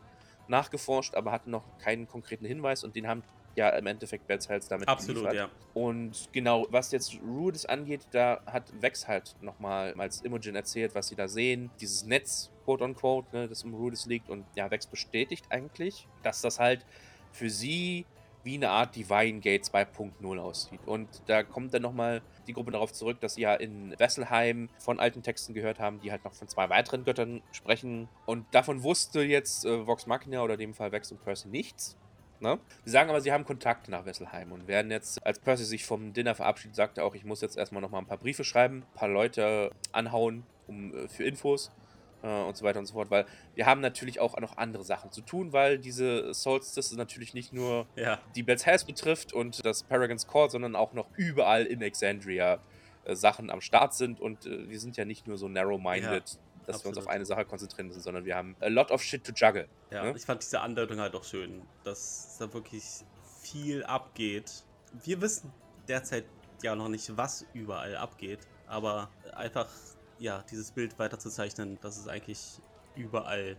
nachgeforscht, aber hatten noch keinen konkreten Hinweis und den haben ja im Endeffekt Bats halt damit Absolut, geliefert. ja. Und genau, was jetzt Rudis angeht, da hat Vex halt nochmal als Imogen erzählt, was sie da sehen. Dieses Netz, quote unquote, ne, das um Rudis liegt. Und ja, Vex bestätigt eigentlich, dass das halt für sie wie eine Art Divine Gate 2.0 aussieht. Und da kommt dann nochmal die Gruppe darauf zurück, dass sie ja in Wesselheim von alten Texten gehört haben, die halt noch von zwei weiteren Göttern sprechen. Und davon wusste jetzt äh, Vox Machina oder in dem Fall Vex und Percy nichts. Ne? Sie sagen aber, sie haben Kontakt nach Wesselheim und werden jetzt, als Percy sich vom Dinner verabschiedet, sagte auch, ich muss jetzt erstmal nochmal ein paar Briefe schreiben, ein paar Leute anhauen um, äh, für Infos äh, und so weiter und so fort, weil wir haben natürlich auch noch andere Sachen zu tun, weil diese Solstice natürlich nicht nur ja. die Bell's betrifft und das Paragon's Court, sondern auch noch überall in Exandria äh, Sachen am Start sind und äh, wir sind ja nicht nur so narrow-minded, dass absolut. wir uns auf eine Sache konzentrieren müssen, sondern wir haben a lot of shit to juggle. Ja, ne? ich fand diese Andeutung halt auch schön, dass da wirklich viel abgeht. Wir wissen derzeit ja noch nicht, was überall abgeht, aber einfach ja, dieses Bild weiterzuzeichnen, dass es eigentlich überall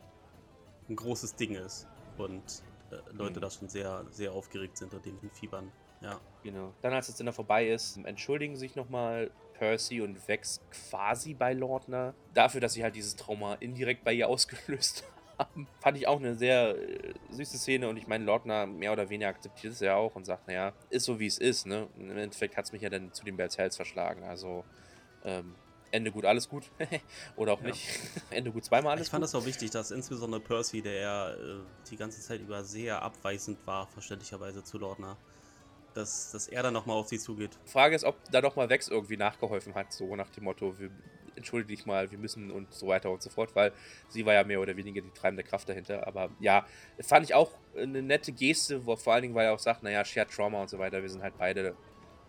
ein großes Ding ist und äh, Leute mhm. da schon sehr, sehr aufgeregt sind und dem Fiebern. Ja. Genau. Dann, als das Dinner vorbei ist, entschuldigen sich nochmal Percy und Vex quasi bei Lordner dafür, dass sie halt dieses Trauma indirekt bei ihr <laughs> ausgelöst haben. Fand ich auch eine sehr äh, süße Szene und ich meine, Lordner mehr oder weniger akzeptiert es ja auch und sagt, naja, ist so wie es ist, ne? Im Endeffekt hat es mich ja dann zu den Bells Hells verschlagen. Also, ähm, Ende gut, alles gut. <laughs> Oder auch ja. nicht. <laughs> Ende gut, zweimal alles gut. Ich fand gut. das auch wichtig, dass insbesondere Percy, der ja äh, die ganze Zeit über sehr abweisend war, verständlicherweise zu Lordner, dass, dass er dann nochmal auf sie zugeht. Frage ist, ob da nochmal Vex irgendwie nachgeholfen hat, so nach dem Motto, wir, entschuldige dich mal, wir müssen und so weiter und so fort, weil sie war ja mehr oder weniger die treibende Kraft dahinter. Aber ja, fand ich auch eine nette Geste, wo vor allen Dingen, weil er auch sagt, naja, Shared Trauma und so weiter, wir sind halt beide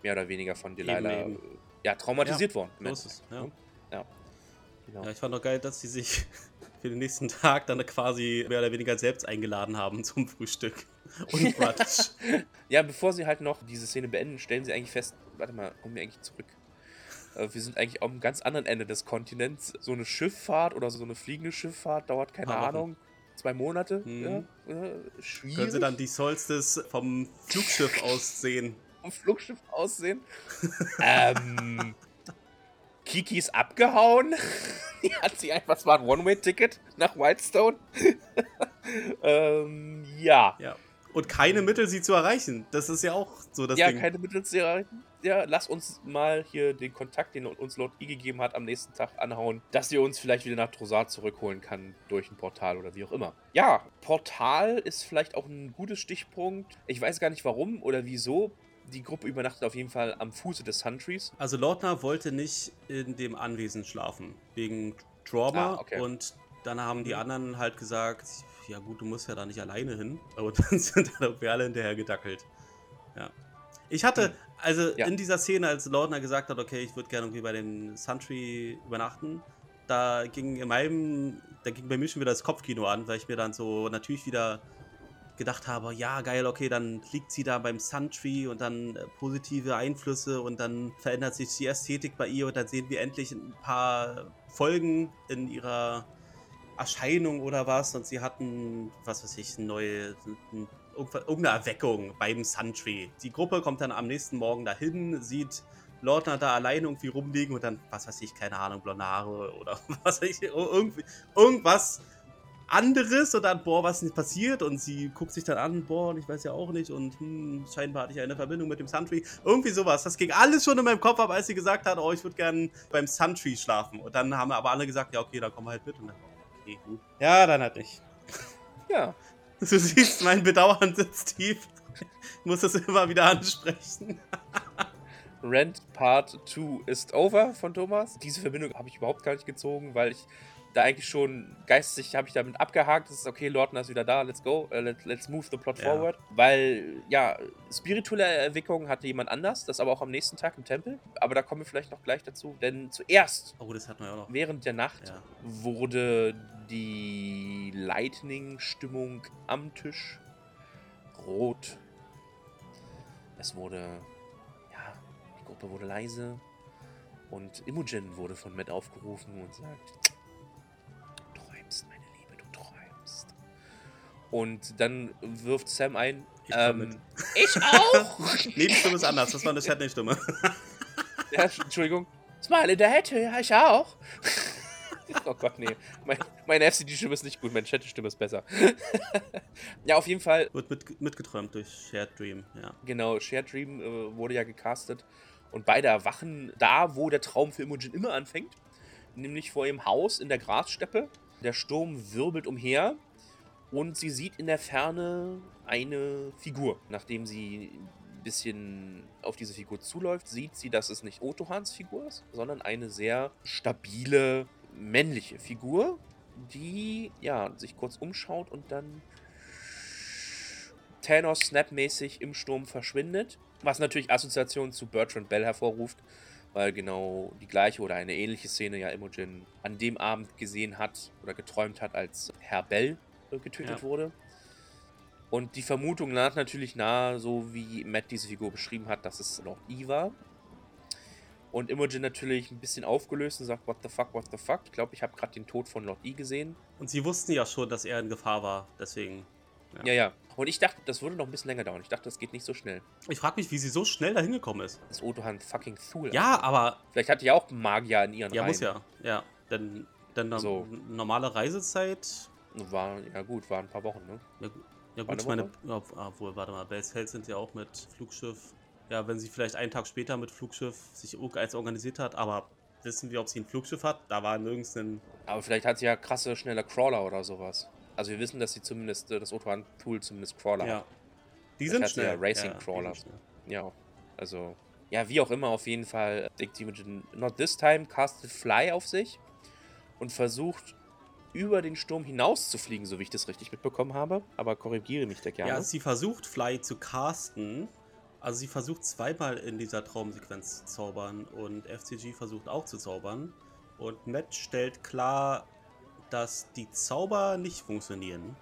mehr oder weniger von Delilah eben, eben ja, traumatisiert ja, worden. So ist es, ja. Ja. Genau. ja. ich fand auch geil, dass sie sich für den nächsten Tag dann quasi mehr oder weniger selbst eingeladen haben zum Frühstück <laughs> und Brunch. ja, bevor sie halt noch diese Szene beenden, stellen sie eigentlich fest, warte mal, kommen wir eigentlich zurück? Äh, wir sind eigentlich am ganz anderen Ende des Kontinents. So eine Schifffahrt oder so eine fliegende Schifffahrt dauert, keine Ahnung, zwei Monate. Mhm. Ja, schwierig. Können sie dann die Solstice vom Flugschiff aus sehen? vom Flugschiff aussehen. <laughs> ähm, Kiki ist abgehauen. <laughs> Die hat sie einfach, es war ein One-Way-Ticket nach Whitestone. <laughs> ähm, ja. ja. Und keine Mittel, sie zu erreichen. Das ist ja auch so das ja, Ding. Ja, keine Mittel zu erreichen. Ja, lass uns mal hier den Kontakt, den uns Lord I gegeben hat, am nächsten Tag anhauen, dass sie uns vielleicht wieder nach Drosar zurückholen kann durch ein Portal oder wie auch immer. Ja, Portal ist vielleicht auch ein gutes Stichpunkt. Ich weiß gar nicht warum oder wieso die Gruppe übernachtet auf jeden Fall am Fuße des Suntrees. Also Lordner wollte nicht in dem Anwesen schlafen, wegen Trauma. Ah, okay. Und dann haben die mhm. anderen halt gesagt, ja gut, du musst ja da nicht alleine hin. <laughs> Aber dann sind dann wir alle hinterher gedackelt. Ja. Ich hatte, mhm. also ja. in dieser Szene, als Lordner gesagt hat, okay, ich würde gerne irgendwie bei den Suntree übernachten, da ging in meinem, da ging bei mir schon wieder das Kopfkino an, weil ich mir dann so natürlich wieder gedacht habe, ja, geil, okay, dann liegt sie da beim Suntree und dann äh, positive Einflüsse und dann verändert sich die Ästhetik bei ihr und dann sehen wir endlich ein paar Folgen in ihrer Erscheinung oder was und sie hatten, was weiß ich, eine neue, irgendeine Erweckung beim Suntree. Die Gruppe kommt dann am nächsten Morgen dahin, sieht Lordner da allein irgendwie rumliegen und dann, was weiß ich, keine Ahnung, blonde Haare oder <laughs> was weiß ich, irgendwie, irgendwas anderes und dann, boah, was ist passiert? Und sie guckt sich dann an, boah, und ich weiß ja auch nicht und hm, scheinbar hatte ich eine Verbindung mit dem Suntree. Irgendwie sowas. Das ging alles schon in meinem Kopf ab, als sie gesagt hat, oh, ich würde gerne beim Suntree schlafen. Und dann haben aber alle gesagt, ja, okay, dann kommen wir halt mit. Und dann, okay, gut. Ja, dann halt nicht. <laughs> Ja. Du siehst, mein Bedauern sitzt tief. Ich muss das immer wieder ansprechen. <laughs> Rent Part 2 ist over von Thomas. Diese Verbindung habe ich überhaupt gar nicht gezogen, weil ich da eigentlich schon geistig habe ich damit abgehakt. Das ist okay, Lordner ist wieder da, let's go, uh, let, let's move the plot ja. forward. Weil, ja, spirituelle Erweckung hatte jemand anders, das aber auch am nächsten Tag im Tempel. Aber da kommen wir vielleicht noch gleich dazu, denn zuerst, oh, das hatten wir auch noch. während der Nacht, ja. wurde die Lightning-Stimmung am Tisch rot. Es wurde, ja, die Gruppe wurde leise. Und Imogen wurde von Matt aufgerufen und sagt, Und dann wirft Sam ein. Ich, ähm, ich auch! <laughs> nee, die Stimme ist anders. Das war eine Shatney-Stimme. <laughs> ja, Entschuldigung. Smile in der Hätte, ja, ich auch. <laughs> oh Gott, nee. Mein, meine FCD-Stimme ist nicht gut, meine Chat-Stimme ist besser. ja, auf jeden Fall. Wird mit, mitgeträumt durch Shared Dream, ja. Genau, Shared Dream äh, wurde ja gecastet. Und beide erwachen da, wo der Traum für Imogen immer anfängt. Nämlich vor ihrem Haus in der Grassteppe. Der Sturm wirbelt umher und sie sieht in der Ferne eine Figur. Nachdem sie ein bisschen auf diese Figur zuläuft, sieht sie, dass es nicht Otohans Figur ist, sondern eine sehr stabile männliche Figur, die ja sich kurz umschaut und dann Thanos Snap-mäßig im Sturm verschwindet. Was natürlich Assoziationen zu Bertrand Bell hervorruft, weil genau die gleiche oder eine ähnliche Szene ja Imogen an dem Abend gesehen hat oder geträumt hat, als Herr Bell getötet ja. wurde. Und die Vermutung lag natürlich nahe, so wie Matt diese Figur beschrieben hat, dass es Lord E war. Und Imogen natürlich ein bisschen aufgelöst und sagt, what the fuck, what the fuck. Ich glaube, ich habe gerade den Tod von Lord E gesehen. Und sie wussten ja schon, dass er in Gefahr war, deswegen. Ja. ja, ja. Und ich dachte, das würde noch ein bisschen länger dauern. Ich dachte, das geht nicht so schnell. Ich frage mich, wie sie so schnell da hingekommen ist. Das Otohan fucking Thule. Ja, aber. Vielleicht hat die auch Magier in ihren Ja, Reihen. muss ja. Ja. Denn, denn so. normale Reisezeit war, ja gut, war ein paar Wochen, ne? Ja, ja gut, ich meine, obwohl, warte mal, Bell's sind ja auch mit Flugschiff. Ja, wenn sie vielleicht einen Tag später mit Flugschiff sich als organisiert hat, aber wissen wir, ob sie ein Flugschiff hat? Da war nirgends ein. Aber vielleicht hat sie ja krasse, schnelle Crawler oder sowas. Also wir wissen, dass sie zumindest, äh, das Otoan-Tool zumindest Crawler ja. hat. Die sind schnell. Ja Racing-Crawler. Ja, ja, also. Ja, wie auch immer, auf jeden Fall denkt die Not This Time castet Fly auf sich und versucht über den Sturm hinaus zu fliegen, so wie ich das richtig mitbekommen habe. Aber korrigiere mich da gerne. Ja, sie versucht Fly zu casten. Also sie versucht zweimal in dieser Traumsequenz zu zaubern und FCG versucht auch zu zaubern. Und Matt stellt klar, dass die Zauber nicht funktionieren.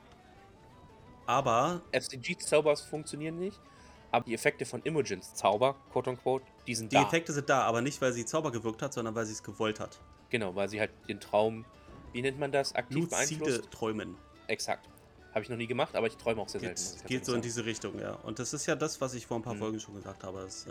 Aber. FCG-Zauber funktionieren nicht, aber die Effekte von Imogens Zauber, quote unquote, die sind die da. Die Effekte sind da, aber nicht, weil sie Zauber gewirkt hat, sondern weil sie es gewollt hat. Genau, weil sie halt den Traum wie nennt man das? Aktiv Luzide beeinflusst? träumen. Exakt. Habe ich noch nie gemacht, aber ich träume auch sehr geht, selten. Geht so sagen. in diese Richtung, ja. Und das ist ja das, was ich vor ein paar mhm. Folgen schon gesagt habe, dass, äh,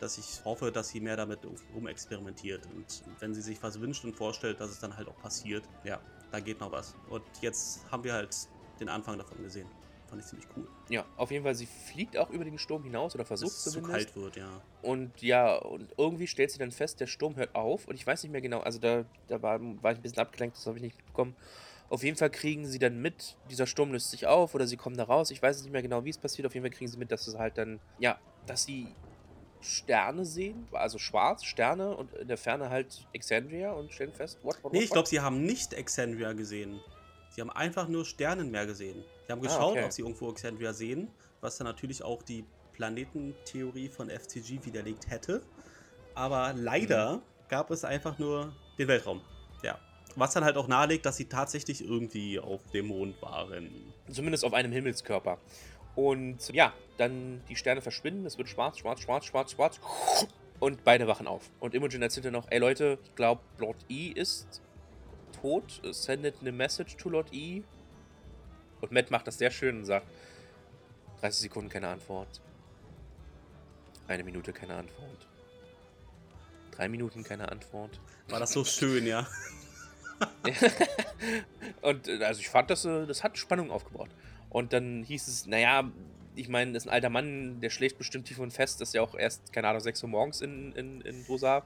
dass ich hoffe, dass sie mehr damit rumexperimentiert. Und wenn sie sich was wünscht und vorstellt, dass es dann halt auch passiert, ja, da geht noch was. Und jetzt haben wir halt den Anfang davon gesehen. Fand ich ziemlich cool. Ja, auf jeden Fall, sie fliegt auch über den Sturm hinaus oder versucht es zumindest. Zu kalt wird, ja. Und ja, und irgendwie stellt sie dann fest, der Sturm hört auf. Und ich weiß nicht mehr genau, also da, da war, war ich ein bisschen abgelenkt, das habe ich nicht mitbekommen. Auf jeden Fall kriegen sie dann mit, dieser Sturm löst sich auf oder sie kommen da raus. Ich weiß nicht mehr genau, wie es passiert. Auf jeden Fall kriegen sie mit, dass es halt dann, ja, dass sie Sterne sehen, also schwarz, Sterne und in der Ferne halt Exandria und stellen fest, what, what, what Nee, ich glaube, sie haben nicht Exandria gesehen. Sie haben einfach nur Sternenmeer gesehen. Sie haben ah, geschaut, ah, okay. ob sie irgendwo Exandria sehen, was dann natürlich auch die Planetentheorie von FCG widerlegt hätte. Aber leider mhm. gab es einfach nur den Weltraum. Ja. Was dann halt auch nahelegt, dass sie tatsächlich irgendwie auf dem Mond waren. Zumindest auf einem Himmelskörper. Und ja, dann die Sterne verschwinden, es wird schwarz, schwarz, schwarz, schwarz, schwarz. Und beide wachen auf. Und Imogen erzählt dann noch, ey Leute, ich glaube, Lord E ist tot. Sendet eine Message to Lord E. Und Matt macht das sehr schön und sagt, 30 Sekunden keine Antwort. Eine Minute keine Antwort. Drei Minuten keine Antwort. War das so schön, ja. <laughs> und äh, also ich fand, das, äh, das hat Spannung aufgebaut. Und dann hieß es, naja, ich meine, das ist ein alter Mann, der schläft bestimmt tief und fest, das ist ja auch erst, keine Ahnung, 6 Uhr morgens in, in, in Rosa.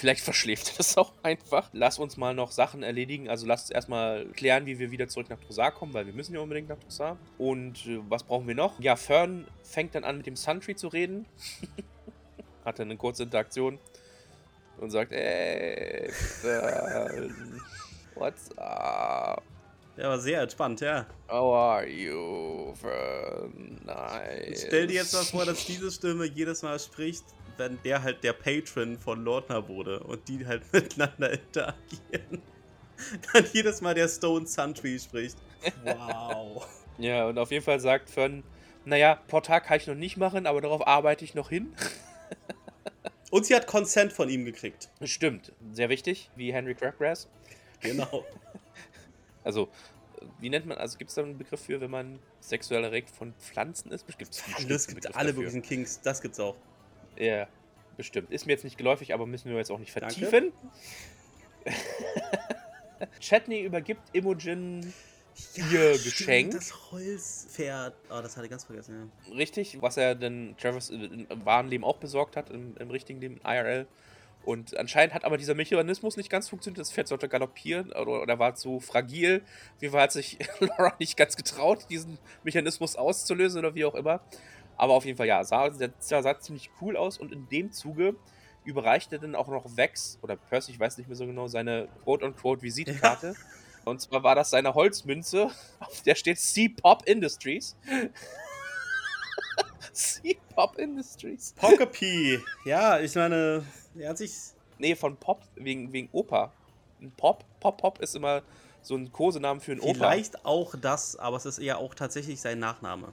Vielleicht verschläft er <laughs> das auch einfach. Lass uns mal noch Sachen erledigen. Also lass uns erstmal klären, wie wir wieder zurück nach Drosar kommen, weil wir müssen ja unbedingt nach Drosar. Und äh, was brauchen wir noch? Ja, Fern fängt dann an mit dem Suntree zu reden. <laughs> Hat dann eine kurze Interaktion und sagt, ey, Fern, what's up? Der war sehr entspannt, ja. How are you, Fern? Nice. Stell dir jetzt mal vor, dass diese Stimme jedes Mal spricht, wenn der halt der Patron von Lordner wurde und die halt <laughs> miteinander interagieren. <laughs> Dann jedes Mal der Stone Suntree spricht. Wow. <laughs> ja, und auf jeden Fall sagt Fern, naja, Portal kann ich noch nicht machen, aber darauf arbeite ich noch hin. und sie hat Consent von ihm gekriegt. Stimmt, sehr wichtig, wie Henry Crabgrass. Genau. also, wie nennt man, also gibt es da einen Begriff für, wenn man sexuell erregt von Pflanzen ist? Gibt's das gibt alle möglichen Kings, das gibt's auch. Ja, bestimmt. Ist mir jetzt nicht geläufig, aber müssen wir jetzt auch nicht vertiefen. <laughs> Chatney übergibt Imogen ja, ihr stimmt, Geschenk. Das Holzpferd. Oh, das hatte ich ganz vergessen, ja. Richtig, was er dann Travis im wahren Leben auch besorgt hat, im, im richtigen Leben, IRL. Und anscheinend hat aber dieser Mechanismus nicht ganz funktioniert. Das Pferd sollte galoppieren oder, oder war zu fragil. Wie war hat sich <laughs> Laura nicht ganz getraut, diesen Mechanismus auszulösen oder wie auch immer. Aber auf jeden Fall, ja, sah, sah, sah ziemlich cool aus und in dem Zuge überreichte dann auch noch Vex oder Percy, ich weiß nicht mehr so genau, seine quote-unquote Visitkarte. Ja. Und zwar war das seine Holzmünze, <laughs> auf der steht C-Pop Industries. <laughs> C-Pop Industries. Pockapee. Ja, ich meine, er hat sich. Nee, von Pop, wegen, wegen Opa. Ein Pop, Pop, Pop ist immer so ein Kosenamen für einen Opa. Vielleicht auch das, aber es ist eher auch tatsächlich sein Nachname.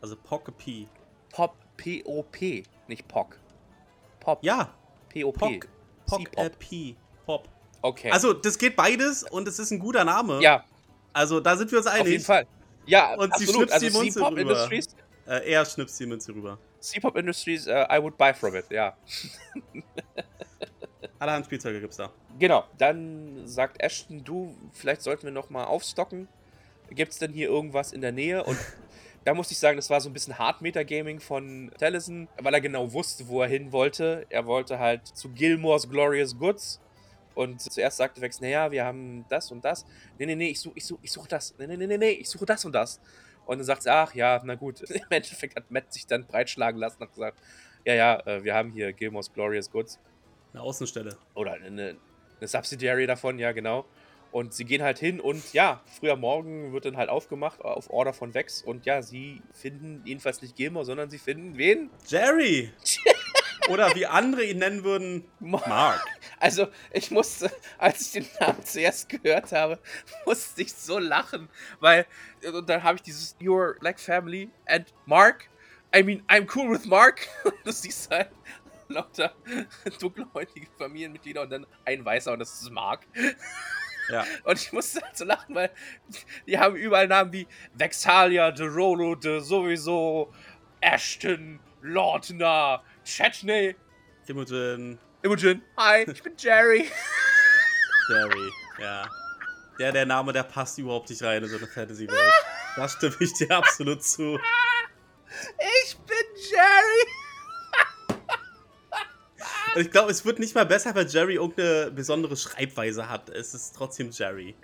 Also Pockapee. Pop, P-O-P, nicht Pock. Pop. Ja. P-O-P. Pock-P. Pop. Okay. Also, das geht beides und es ist ein guter Name. Ja. Also, da sind wir uns einig. Auf jeden Fall. Ja, und absolut. sie schnipst also die Münze rüber. Industries. Äh, er schnipst die Münze rüber. C-Pop Industries, uh, I would buy from it, ja. <laughs> Allerhand Spielzeuge gibt's da. Genau, dann sagt Ashton, du, vielleicht sollten wir noch mal aufstocken. Gibt's denn hier irgendwas in der Nähe? Und da musste ich sagen, das war so ein bisschen Hard-Meter-Gaming von Tellison, weil er genau wusste, wo er hin wollte. Er wollte halt zu Gilmore's Glorious Goods. Und zuerst sagte Vex, naja, wir haben das und das. Nee, nee, nee, ich suche ich such, ich such das. Nee, nee, nee, nee, nee, ich suche das und das. Und dann sagt sie, ach ja, na gut. <laughs> Im Endeffekt hat Matt sich dann breitschlagen lassen und gesagt, ja, ja, äh, wir haben hier Gilmore's Glorious Goods. Eine Außenstelle. Oder eine, eine Subsidiary davon, ja, genau. Und sie gehen halt hin und ja, früher Morgen wird dann halt aufgemacht auf Order von Vex. Und ja, sie finden jedenfalls nicht Gilmore, sondern sie finden wen? Jerry! <laughs> Oder wie andere ihn nennen würden, Mark. Also, ich musste, als ich den Namen zuerst gehört habe, <laughs> musste ich so lachen, weil und dann habe ich dieses Your Black Family and Mark. I mean, I'm cool with Mark. Und <laughs> du siehst halt lauter dunkelhäutige Familienmitglieder und dann ein Weißer und das ist Mark. Ja. <laughs> Und ich musste halt so lachen, weil die haben überall Namen wie Vexalia, De Rolo, De sowieso, Ashton, Lordner, Chetney. Imogen. Imogen. Hi, ich bin Jerry. <laughs> Jerry, ja. Der, der Name, der passt überhaupt nicht rein in so eine Fantasy-Welt. Da stimme ich dir absolut zu. Ich bin Jerry. Und ich glaube, es wird nicht mal besser, weil Jerry irgendeine besondere Schreibweise hat. Es ist trotzdem Jerry.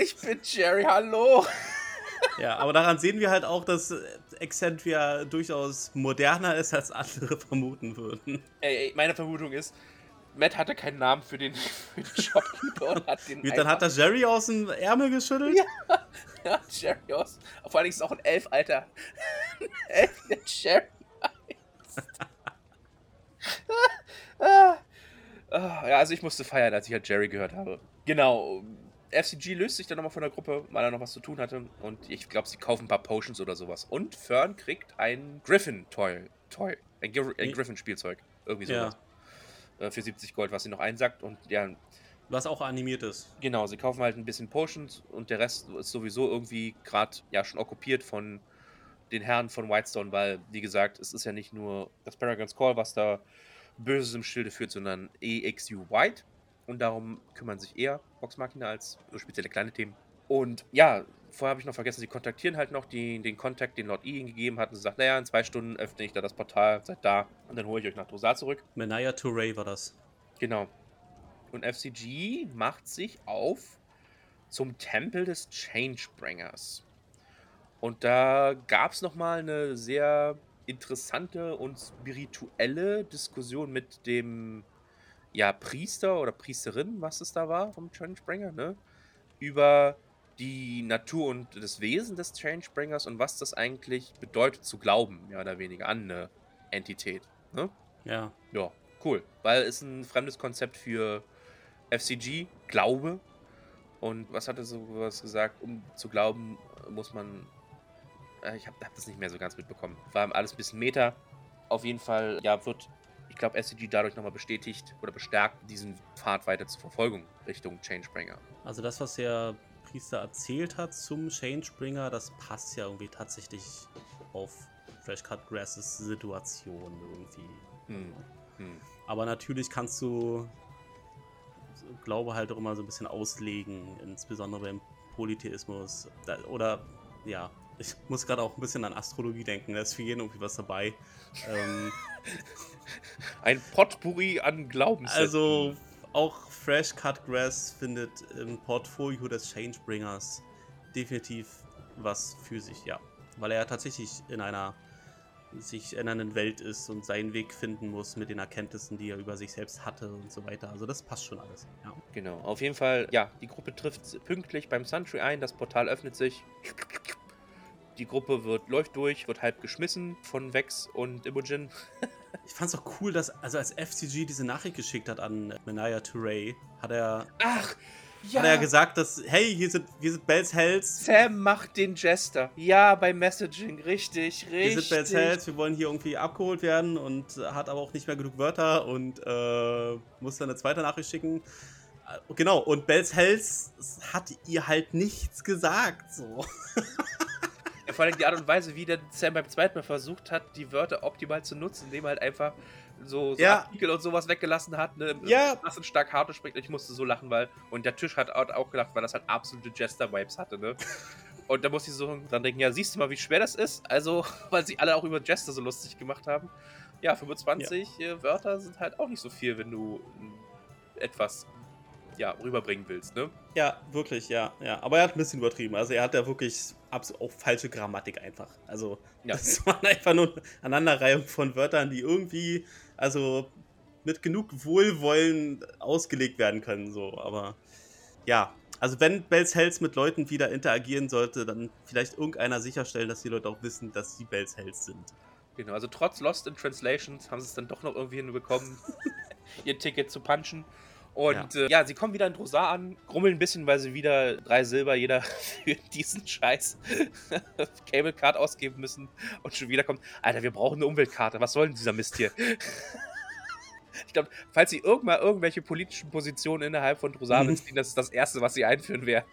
Ich bin Jerry, hallo. Ja, aber daran sehen wir halt auch, dass Excentia durchaus moderner ist, als andere <laughs> vermuten würden. Ey, meine Vermutung ist, Matt hatte keinen Namen für den, <laughs> für den Shopkeeper und hat den. Wie, dann hat er Jerry aus dem Ärmel geschüttelt? Ja, <laughs> ja Jerry aus. Vor allem ist es auch ein Elf, Alter. Elf, der Jerry heißt. Ah, ja, also ich musste feiern, als ich halt Jerry gehört habe. Genau. FCG löst sich dann nochmal von der Gruppe, weil er noch was zu tun hatte. Und ich glaube, sie kaufen ein paar Potions oder sowas. Und Fern kriegt ein Griffin-Toy. Toy. Ein, Gr ein Griffin-Spielzeug. Irgendwie sowas. Ja. Äh, für 70 Gold, was sie noch einsackt. Und ja. Was auch animiert ist. Genau, sie kaufen halt ein bisschen Potions und der Rest ist sowieso irgendwie gerade ja schon okkupiert von den Herren von Whitestone, weil, wie gesagt, es ist ja nicht nur das Paragon's Call, was da Böses im Schilde führt, sondern EXU White. Und darum kümmern sich eher Vox Machina als spezielle kleine Themen. Und ja, vorher habe ich noch vergessen, sie kontaktieren halt noch die, den Kontakt, den Lord E ihnen gegeben hat. Und sie sagt, naja, in zwei Stunden öffne ich da das Portal, seid da und dann hole ich euch nach Drosar zurück. Menaya Touré war das. Genau. Und FCG macht sich auf zum Tempel des Changebringers. Und da gab es nochmal eine sehr interessante und spirituelle Diskussion mit dem ja, Priester oder Priesterin, was es da war vom Changebrenger, ne? Über die Natur und das Wesen des Changebringers und was das eigentlich bedeutet zu glauben, mehr oder weniger, an eine Entität. Ne? Ja. Ja, cool. Weil es ein fremdes Konzept für FCG, Glaube. Und was hat er so was gesagt? Um zu glauben, muss man. Äh, ich habe hab das nicht mehr so ganz mitbekommen. War alles ein bisschen Meta. Auf jeden Fall, ja, wird glaube, SCG dadurch nochmal bestätigt oder bestärkt, diesen Pfad weiter zur Verfolgung Richtung Changebringer. Also das, was der Priester erzählt hat zum Changebringer, das passt ja irgendwie tatsächlich auf Fresh Cut Grasses Situation irgendwie. Hm. Hm. Aber natürlich kannst du Glaube halt auch immer so ein bisschen auslegen, insbesondere beim Polytheismus. Oder ja, ich muss gerade auch ein bisschen an Astrologie denken, da ist für jeden irgendwie was dabei. ähm, <laughs> ein Potpourri an Glaubenssätzen. Also auch Fresh Cut Grass findet im Portfolio des Changebringers definitiv was für sich, ja. Weil er tatsächlich in einer sich ändernden Welt ist und seinen Weg finden muss mit den Erkenntnissen, die er über sich selbst hatte und so weiter. Also das passt schon alles. Ja. Genau. Auf jeden Fall, ja, die Gruppe trifft pünktlich beim Suntree ein, das Portal öffnet sich. Die Gruppe wird, läuft durch, wird halb geschmissen von Vex und Imogen. <laughs> ich fand's auch cool, dass, also als FCG diese Nachricht geschickt hat an Menaya Touré, hat er. Ach! Ja. Hat er gesagt, dass, hey, hier sind, hier sind Bells Hells. Sam macht den Jester. Ja, beim Messaging, richtig, richtig. Hier sind Bells Hells, wir wollen hier irgendwie abgeholt werden und hat aber auch nicht mehr genug Wörter und äh, muss dann eine zweite Nachricht schicken. Äh, genau, und Bells Hells hat ihr halt nichts gesagt, so. <laughs> Vor allem die Art und Weise, wie der Sam beim zweiten Mal versucht hat, die Wörter optimal zu nutzen, indem er halt einfach so, so ja. Artikel und sowas weggelassen hat, ne? Ja. Was stark hart spricht. Ich musste so lachen, weil. Und der Tisch hat auch gelacht, weil das halt absolute Jester-Vibes hatte, ne? <laughs> Und da musste ich so dran denken, ja, siehst du mal, wie schwer das ist? Also, <laughs> weil sie alle auch über Jester so lustig gemacht haben. Ja, 25 ja. Äh, Wörter sind halt auch nicht so viel, wenn du etwas ja, rüberbringen willst, ne? Ja, wirklich, ja, ja. Aber er hat ein bisschen übertrieben. Also er hat ja wirklich auch falsche Grammatik einfach. Also ja. das <laughs> waren einfach nur eine Aneinanderreihung von Wörtern, die irgendwie, also mit genug Wohlwollen ausgelegt werden können, so. Aber ja, also wenn Bells Hells mit Leuten wieder interagieren sollte, dann vielleicht irgendeiner sicherstellen, dass die Leute auch wissen, dass sie Bells Hells sind. Genau, also trotz Lost in Translations haben sie es dann doch noch irgendwie hinbekommen, <laughs> ihr Ticket zu punchen. Und ja. Äh, ja, sie kommen wieder in Drosar an, grummeln ein bisschen, weil sie wieder drei Silber jeder <laughs> für diesen Scheiß <laughs> Cable Card ausgeben müssen. Und schon wieder kommt, Alter, wir brauchen eine Umweltkarte. Was soll denn dieser Mist hier? <laughs> ich glaube, falls sie irgendwann irgendwelche politischen Positionen innerhalb von Drosar mhm. beziehen, das ist das Erste, was sie einführen werden.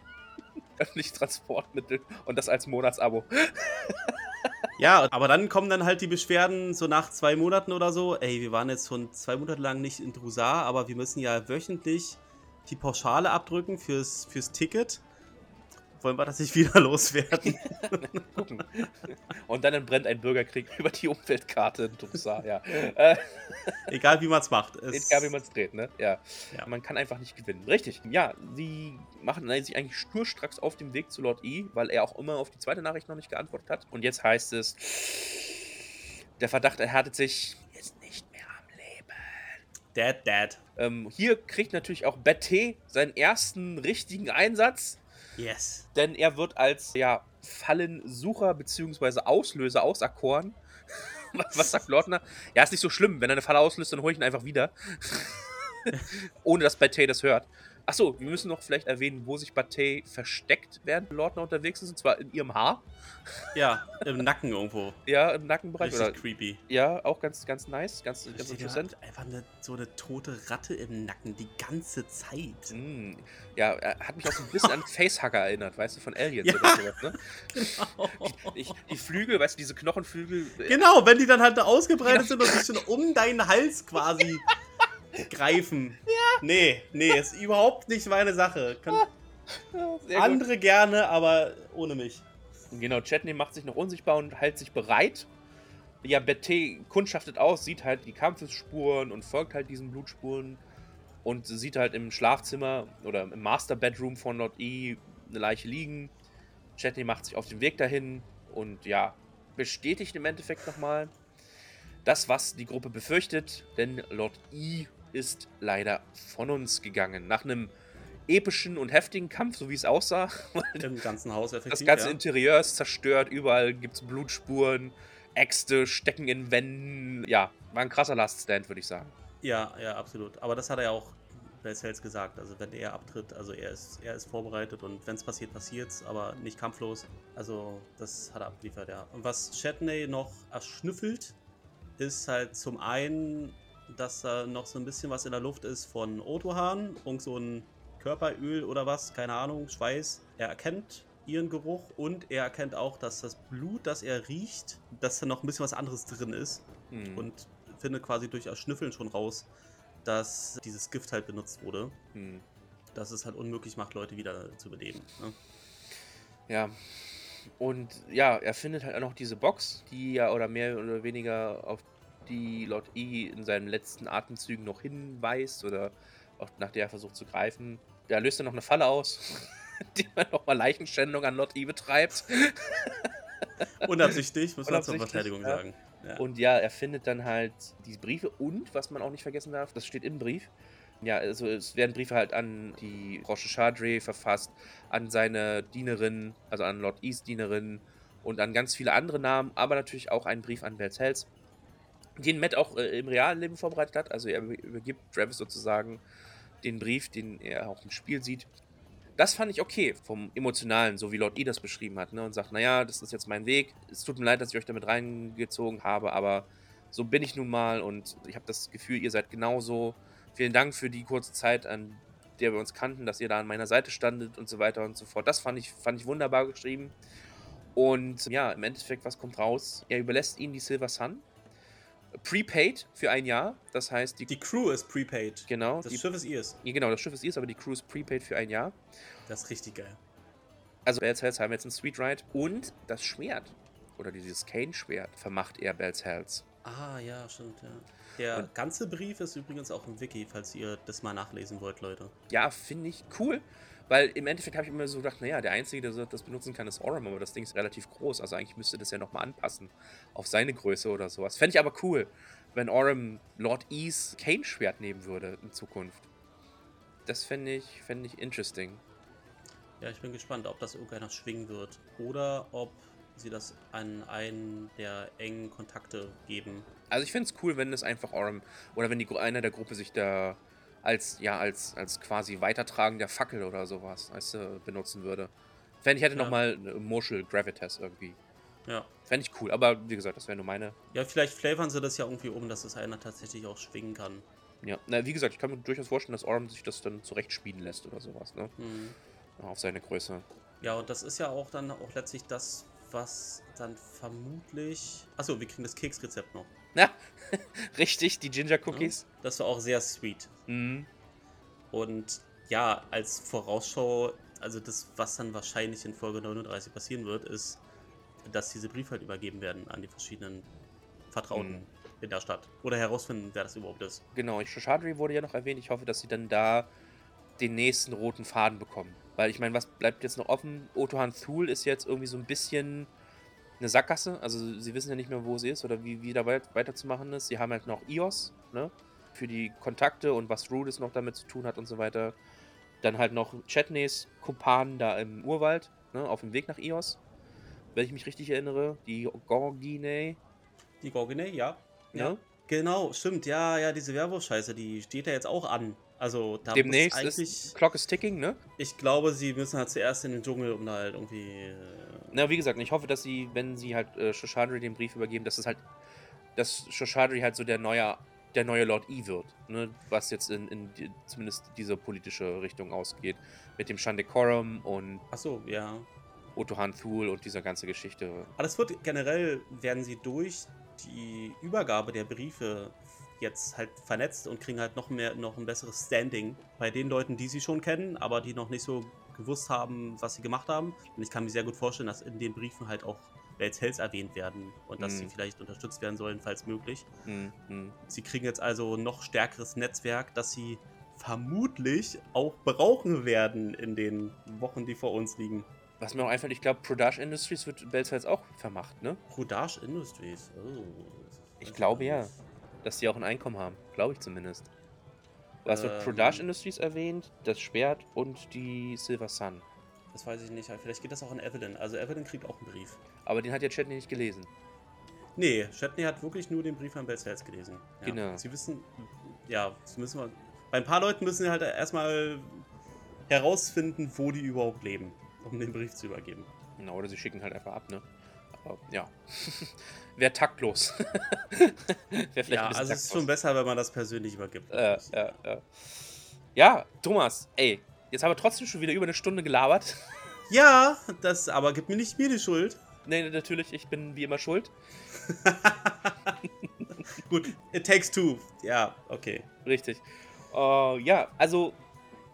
Öffentliche Transportmittel und das als Monatsabo. <laughs> Ja, aber dann kommen dann halt die Beschwerden so nach zwei Monaten oder so. Ey, wir waren jetzt schon zwei Monate lang nicht in Drusar, aber wir müssen ja wöchentlich die Pauschale abdrücken fürs, fürs Ticket wollen wir das nicht wieder <laughs> loswerden. Gucken. <laughs> Und dann brennt ein Bürgerkrieg über die Umweltkarte in Tumsa, ja. <laughs> Äh, Egal wie man es macht. Egal wie man es dreht, ne? Ja. ja. Man kann einfach nicht gewinnen. Richtig. Ja, sie machen sich eigentlich schnurstracks auf dem Weg zu Lord E, weil er auch immer auf die zweite Nachricht noch nicht geantwortet hat. Und jetzt heißt es, der Verdacht erhärtet sich, ist nicht mehr am Leben. Dead, dead. Ähm, hier kriegt natürlich auch Betty seinen ersten richtigen Einsatz. Yes. Denn er wird als ja, Fallensucher bzw. Auslöser auserkoren. <laughs> Was sagt Lordner? Ja, ist nicht so schlimm. Wenn er eine Falle auslöst, dann hole ich ihn einfach wieder. <laughs> Ohne dass Batey das hört. Achso, wir müssen noch vielleicht erwähnen, wo sich Batey versteckt, während Lordner unterwegs ist, und zwar in ihrem Haar. Ja, im Nacken irgendwo. Ja, im Nackenbereich. Richtig Oder, creepy. ja, auch ganz, ganz nice, ganz, ganz Steht interessant. Einfach eine, so eine tote Ratte im Nacken die ganze Zeit. Mm, ja, er hat mich auch so ein bisschen an <laughs> Facehugger erinnert, weißt du, von Aliens Ja. oder sowas, ne? Genau. Ich, die Flügel, weißt du, diese Knochenflügel. äh, Genau, wenn die dann halt ausgebreitet sind und sich schon um deinen Hals quasi <laughs> greifen. Ja. Nee, nee, ist überhaupt nicht meine Sache. Kann ja, andere gerne, aber ohne mich. Genau, Chetney macht sich noch unsichtbar und hält sich bereit. Ja, Betty kundschaftet aus, sieht halt die Kampfesspuren und folgt halt diesen Blutspuren und sieht halt im Schlafzimmer oder im Master Bedroom von Lord E eine Leiche liegen. Chetney macht sich auf den Weg dahin und ja, bestätigt im Endeffekt nochmal das, was die Gruppe befürchtet, denn Lord E ist leider von uns gegangen. Nach einem epischen und heftigen Kampf, so wie es aussah, <laughs> Im ganzen Haus effektiv. das ganze ja. Interieur ist zerstört, überall gibt es Blutspuren, Äxte stecken in Wänden. Ja, war ein krasser Last Stand, würde ich sagen. Ja, ja, absolut. Aber das hat er ja auch bei Cells gesagt. Also wenn er abtritt, also er ist, er ist vorbereitet und wenn es passiert, passiert's, aber nicht kampflos. Also das hat er abgeliefert, ja. Und was Chetney noch erschnüffelt, ist halt zum einen, dass da noch so ein bisschen was in der Luft ist von Otohan, irgend so ein Körperöl oder was, keine Ahnung, Schweiß. Er erkennt ihren Geruch und er erkennt auch, dass das Blut, das er riecht, dass da noch ein bisschen was anderes drin ist Hm. und findet quasi durch Erschnüffeln schon raus, dass dieses Gift halt benutzt wurde. hm. Dass es halt unmöglich macht, Leute wieder zu beleben. Ne? Ja. Und ja, er findet halt auch noch diese Box, die ja oder mehr oder weniger auf die Lord E in seinen letzten Atemzügen noch hinweist oder auch nach der er versucht zu greifen. Da löst er noch eine Falle aus, <laughs> die man nochmal Leichenschändung an Lord E betreibt. <laughs> Unabsichtlich, muss man zur Verteidigung ja. sagen. Ja. Und ja, er findet dann halt diese Briefe und, was man auch nicht vergessen darf, das steht im Brief. Ja, also es werden Briefe halt an die Roche Chadre verfasst, an seine Dienerin, also an Lord East Dienerin und an ganz viele andere Namen, aber natürlich auch einen Brief an Bells Hells, den Matt auch äh, im realen Leben vorbereitet hat. Also er übergibt Travis sozusagen den Brief, den er auch im Spiel sieht. Das fand ich okay vom Emotionalen, so wie Lord E das beschrieben hat, ne? Und sagt, naja, das ist jetzt mein Weg. Es tut mir leid, dass ich euch damit reingezogen habe, aber so bin ich nun mal und ich habe das Gefühl, ihr seid genauso. Vielen Dank für die kurze Zeit, an der wir uns kannten, dass ihr da an meiner Seite standet und so weiter und so fort. Das fand ich, fand ich wunderbar geschrieben. Und ja, im Endeffekt, was kommt raus? Er überlässt ihnen die Silver Sun. Prepaid für ein Jahr. Das heißt, die, Die Crew ist prepaid. genau, Das die, Schiff ist ihrs. ja, genau, das Schiff ist ihrs, aber die Crew ist prepaid für ein Jahr. Das ist richtig geil. Also Bells Hells haben jetzt einen Sweet Ride und das Schwert oder dieses Kane-Schwert vermacht er Bells Hells. Ah, ja, stimmt, ja. Der Und- ganze Brief ist übrigens auch im Wiki, falls ihr das mal nachlesen wollt, Leute. Ja, finde ich cool, weil im Endeffekt habe ich immer so gedacht, naja, der Einzige, der das benutzen kann, ist Orem, aber das Ding ist relativ groß, also eigentlich müsste das ja nochmal anpassen auf seine Größe oder sowas. Fände ich aber cool, wenn Orem Lord E's Kane-Schwert nehmen würde in Zukunft. Das fände ich, fände ich interesting. Ja, ich bin gespannt, ob das irgendeiner schwingen wird. Oder ob sie das an einen der engen Kontakte geben. Also ich finde es cool, wenn es einfach Orem oder wenn die einer der Gruppe sich da als ja als als quasi Weitertragen der Fackel oder sowas weißt du, benutzen würde. Wenn ich hätte Ja. noch mal eine Emotional Gravitas irgendwie. Ja. Fände ich cool, aber wie gesagt, das wäre nur meine. Ja, vielleicht flavern sie das ja irgendwie um, dass es einer tatsächlich auch schwingen kann. Ja, na, wie gesagt, ich kann mir durchaus vorstellen, dass Orem sich das dann zurechtspielen lässt oder sowas, ne? Hm. Auf seine Größe. Ja, und das ist ja auch dann auch letztlich das, was dann vermutlich. Achso, wir kriegen das Keksrezept noch. Na, <laughs> richtig, die Ginger Cookies. Das war auch sehr sweet. Mhm. Und ja, als Vorausschau, also das, was dann wahrscheinlich in Folge 39 passieren wird, ist, dass diese Briefe halt übergeben werden an die verschiedenen Vertrauten Mhm. in der Stadt. Oder herausfinden, wer das überhaupt ist. Genau, Shadri wurde ja noch erwähnt. Ich hoffe, dass sie dann da den nächsten roten Faden bekommen. Weil ich meine, was bleibt jetzt noch offen? Otohan Thul ist jetzt irgendwie so ein bisschen eine Sackgasse. Also sie wissen ja nicht mehr, wo sie ist oder wie, wie da weit, weiterzumachen ist. Sie haben halt noch Ios, ne? Für die Kontakte und was Rudis noch damit zu tun hat und so weiter. Dann halt noch Chetneys Kumpanen da im Urwald, ne? Auf dem Weg nach Ios. Wenn ich mich richtig erinnere. Die Gorgine, Die Gorgine, ja. ja. Ja. Genau, stimmt. Ja, ja, diese Werwolf-Scheiße, die steht ja jetzt auch an. Also da Demnächst ist Clock is ticking, ne? Ich glaube, sie müssen halt zuerst in den Dschungel, um da halt irgendwie. Äh, Na, wie gesagt, ich hoffe, dass sie, wenn sie halt äh, Shoshadri den Brief übergeben, dass es halt, dass Shoshadri halt so der neue, der neue Lord E wird, ne? Was jetzt in, in die, zumindest diese politische Richtung ausgeht. Mit dem Shandekorum und Achso, ja. Otohan Thul und dieser ganze Geschichte. Aber das wird generell, werden sie durch die Übergabe der Briefe jetzt halt vernetzt und kriegen halt noch mehr, noch ein besseres Standing bei den Leuten, die sie schon kennen, aber die noch nicht so gewusst haben, was sie gemacht haben. Und ich kann mir sehr gut vorstellen, dass in den Briefen halt auch Wells Hells erwähnt werden und dass Mhm. sie vielleicht unterstützt werden sollen, falls möglich. Hm, hm. Sie kriegen jetzt also ein noch stärkeres Netzwerk, das sie vermutlich auch brauchen werden in den Wochen, die vor uns liegen. Was mir auch einfällt, ich glaube, Production Industries wird Bells auch vermacht, ne? Rodage Industries. Oh. Ich glaube ja. Dass die auch ein Einkommen haben. Glaube ich zumindest. Was wird Ähm. Production Industries erwähnt, das Schwert und die Silver Sun. Das weiß ich nicht. aber Vielleicht geht das auch an Evelyn. Also Evelyn kriegt auch einen Brief. Aber den hat ja Chatney nicht gelesen. Nee, Shatney hat wirklich nur den Brief an Bell Cells gelesen. Ja. Genau. Sie wissen, ja, das müssen wir. Bei ein paar Leuten müssen sie halt erstmal herausfinden, wo die überhaupt leben, um den Brief zu übergeben. Genau, oder sie schicken halt einfach ab, ne? Aber ja. <laughs> Wäre taktlos. <laughs> Vielleicht Ja, also es ist schon besser, wenn man das persönlich übergibt. Äh, äh, äh. Ja, Thomas, ey, jetzt haben wir trotzdem schon wieder über eine Stunde gelabert. <laughs> Ja, das aber gibt mir nicht mir die Schuld. nee, natürlich, ich bin wie immer schuld. Gut, it takes two. Ja, okay. Richtig. Äh, ja, also,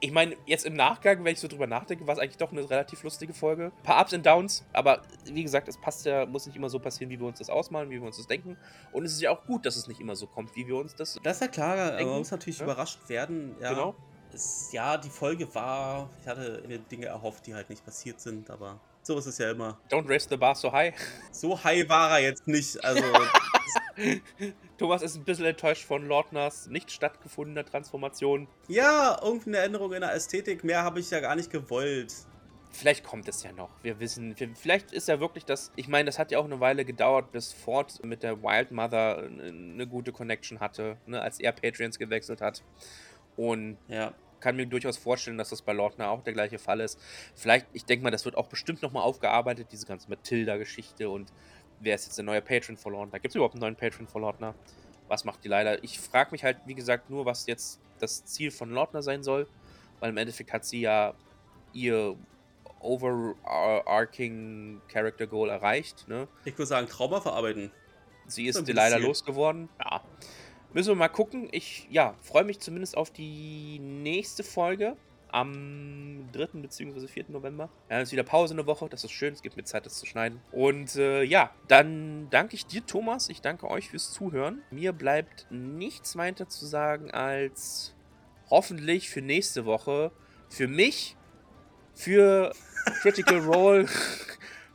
ich meine, jetzt im Nachgang, wenn ich so drüber nachdenke, war es eigentlich doch eine relativ lustige Folge. Ein paar Ups und Downs, aber wie gesagt, es passt ja, muss nicht immer so passieren, wie wir uns das ausmalen, wie wir uns das denken. Und es ist ja auch gut, dass es nicht immer so kommt, wie wir uns das. Das ist ja klar, aber Denken, man muss natürlich ja. überrascht werden. Ja, Genau. Es, ja, die Folge war. Ich hatte mir Dinge erhofft, die halt nicht passiert sind, aber so ist es ja immer. Don't raise the bar so high. So high war er jetzt nicht. Also, <laughs> Thomas ist ein bisschen enttäuscht von Lordners nicht stattgefundener Transformation. ja, irgendeine Änderung in der Ästhetik. Mehr habe ich ja gar nicht gewollt. Vielleicht kommt es ja noch. Wir wissen, vielleicht ist ja wirklich das. Ich meine, das hat ja auch eine Weile gedauert, bis Ford mit der Wild Mother eine, eine gute Connection hatte, ne, als er Patreons gewechselt hat. Und Ja. Kann mir durchaus vorstellen, dass das bei Lordner auch der gleiche Fall ist. Vielleicht, ich denke mal, das wird auch bestimmt nochmal aufgearbeitet, diese ganze Matilda-Geschichte und wer ist jetzt der neue Patron von Lordner? Gibt es überhaupt einen neuen Patron von Lordner? Was macht die leider? Ich frage mich halt, wie gesagt, nur, was jetzt das Ziel von Lordner sein soll, weil im Endeffekt hat sie ja ihr overarching Character Goal erreicht, ne? Ich würde sagen, Trauma verarbeiten. Sie ist So Delilah bisschen. losgeworden. Ja. Müssen wir mal gucken. Ich ja, freue mich zumindest auf die nächste Folge am 3. bzw. 4. November. Ja, dann ist wieder Pause eine Woche. Das ist schön. Es gibt mir Zeit, das zu schneiden. Und äh, ja, dann danke ich dir, Thomas. Ich danke euch fürs Zuhören. Mir bleibt nichts weiter zu sagen als hoffentlich für nächste Woche für mich, für Critical <laughs> Role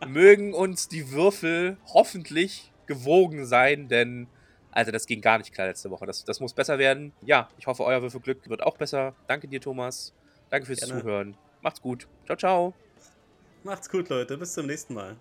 mögen uns die Würfel hoffentlich gewogen sein, denn Alter, das ging gar nicht klar letzte Woche. Das, das muss besser werden. Ja, ich hoffe, euer Würfelglück wird auch besser. Danke dir, Thomas. Danke fürs Gerne. Zuhören. Macht's gut. Ciao, ciao. Macht's gut, Leute. Bis zum nächsten Mal.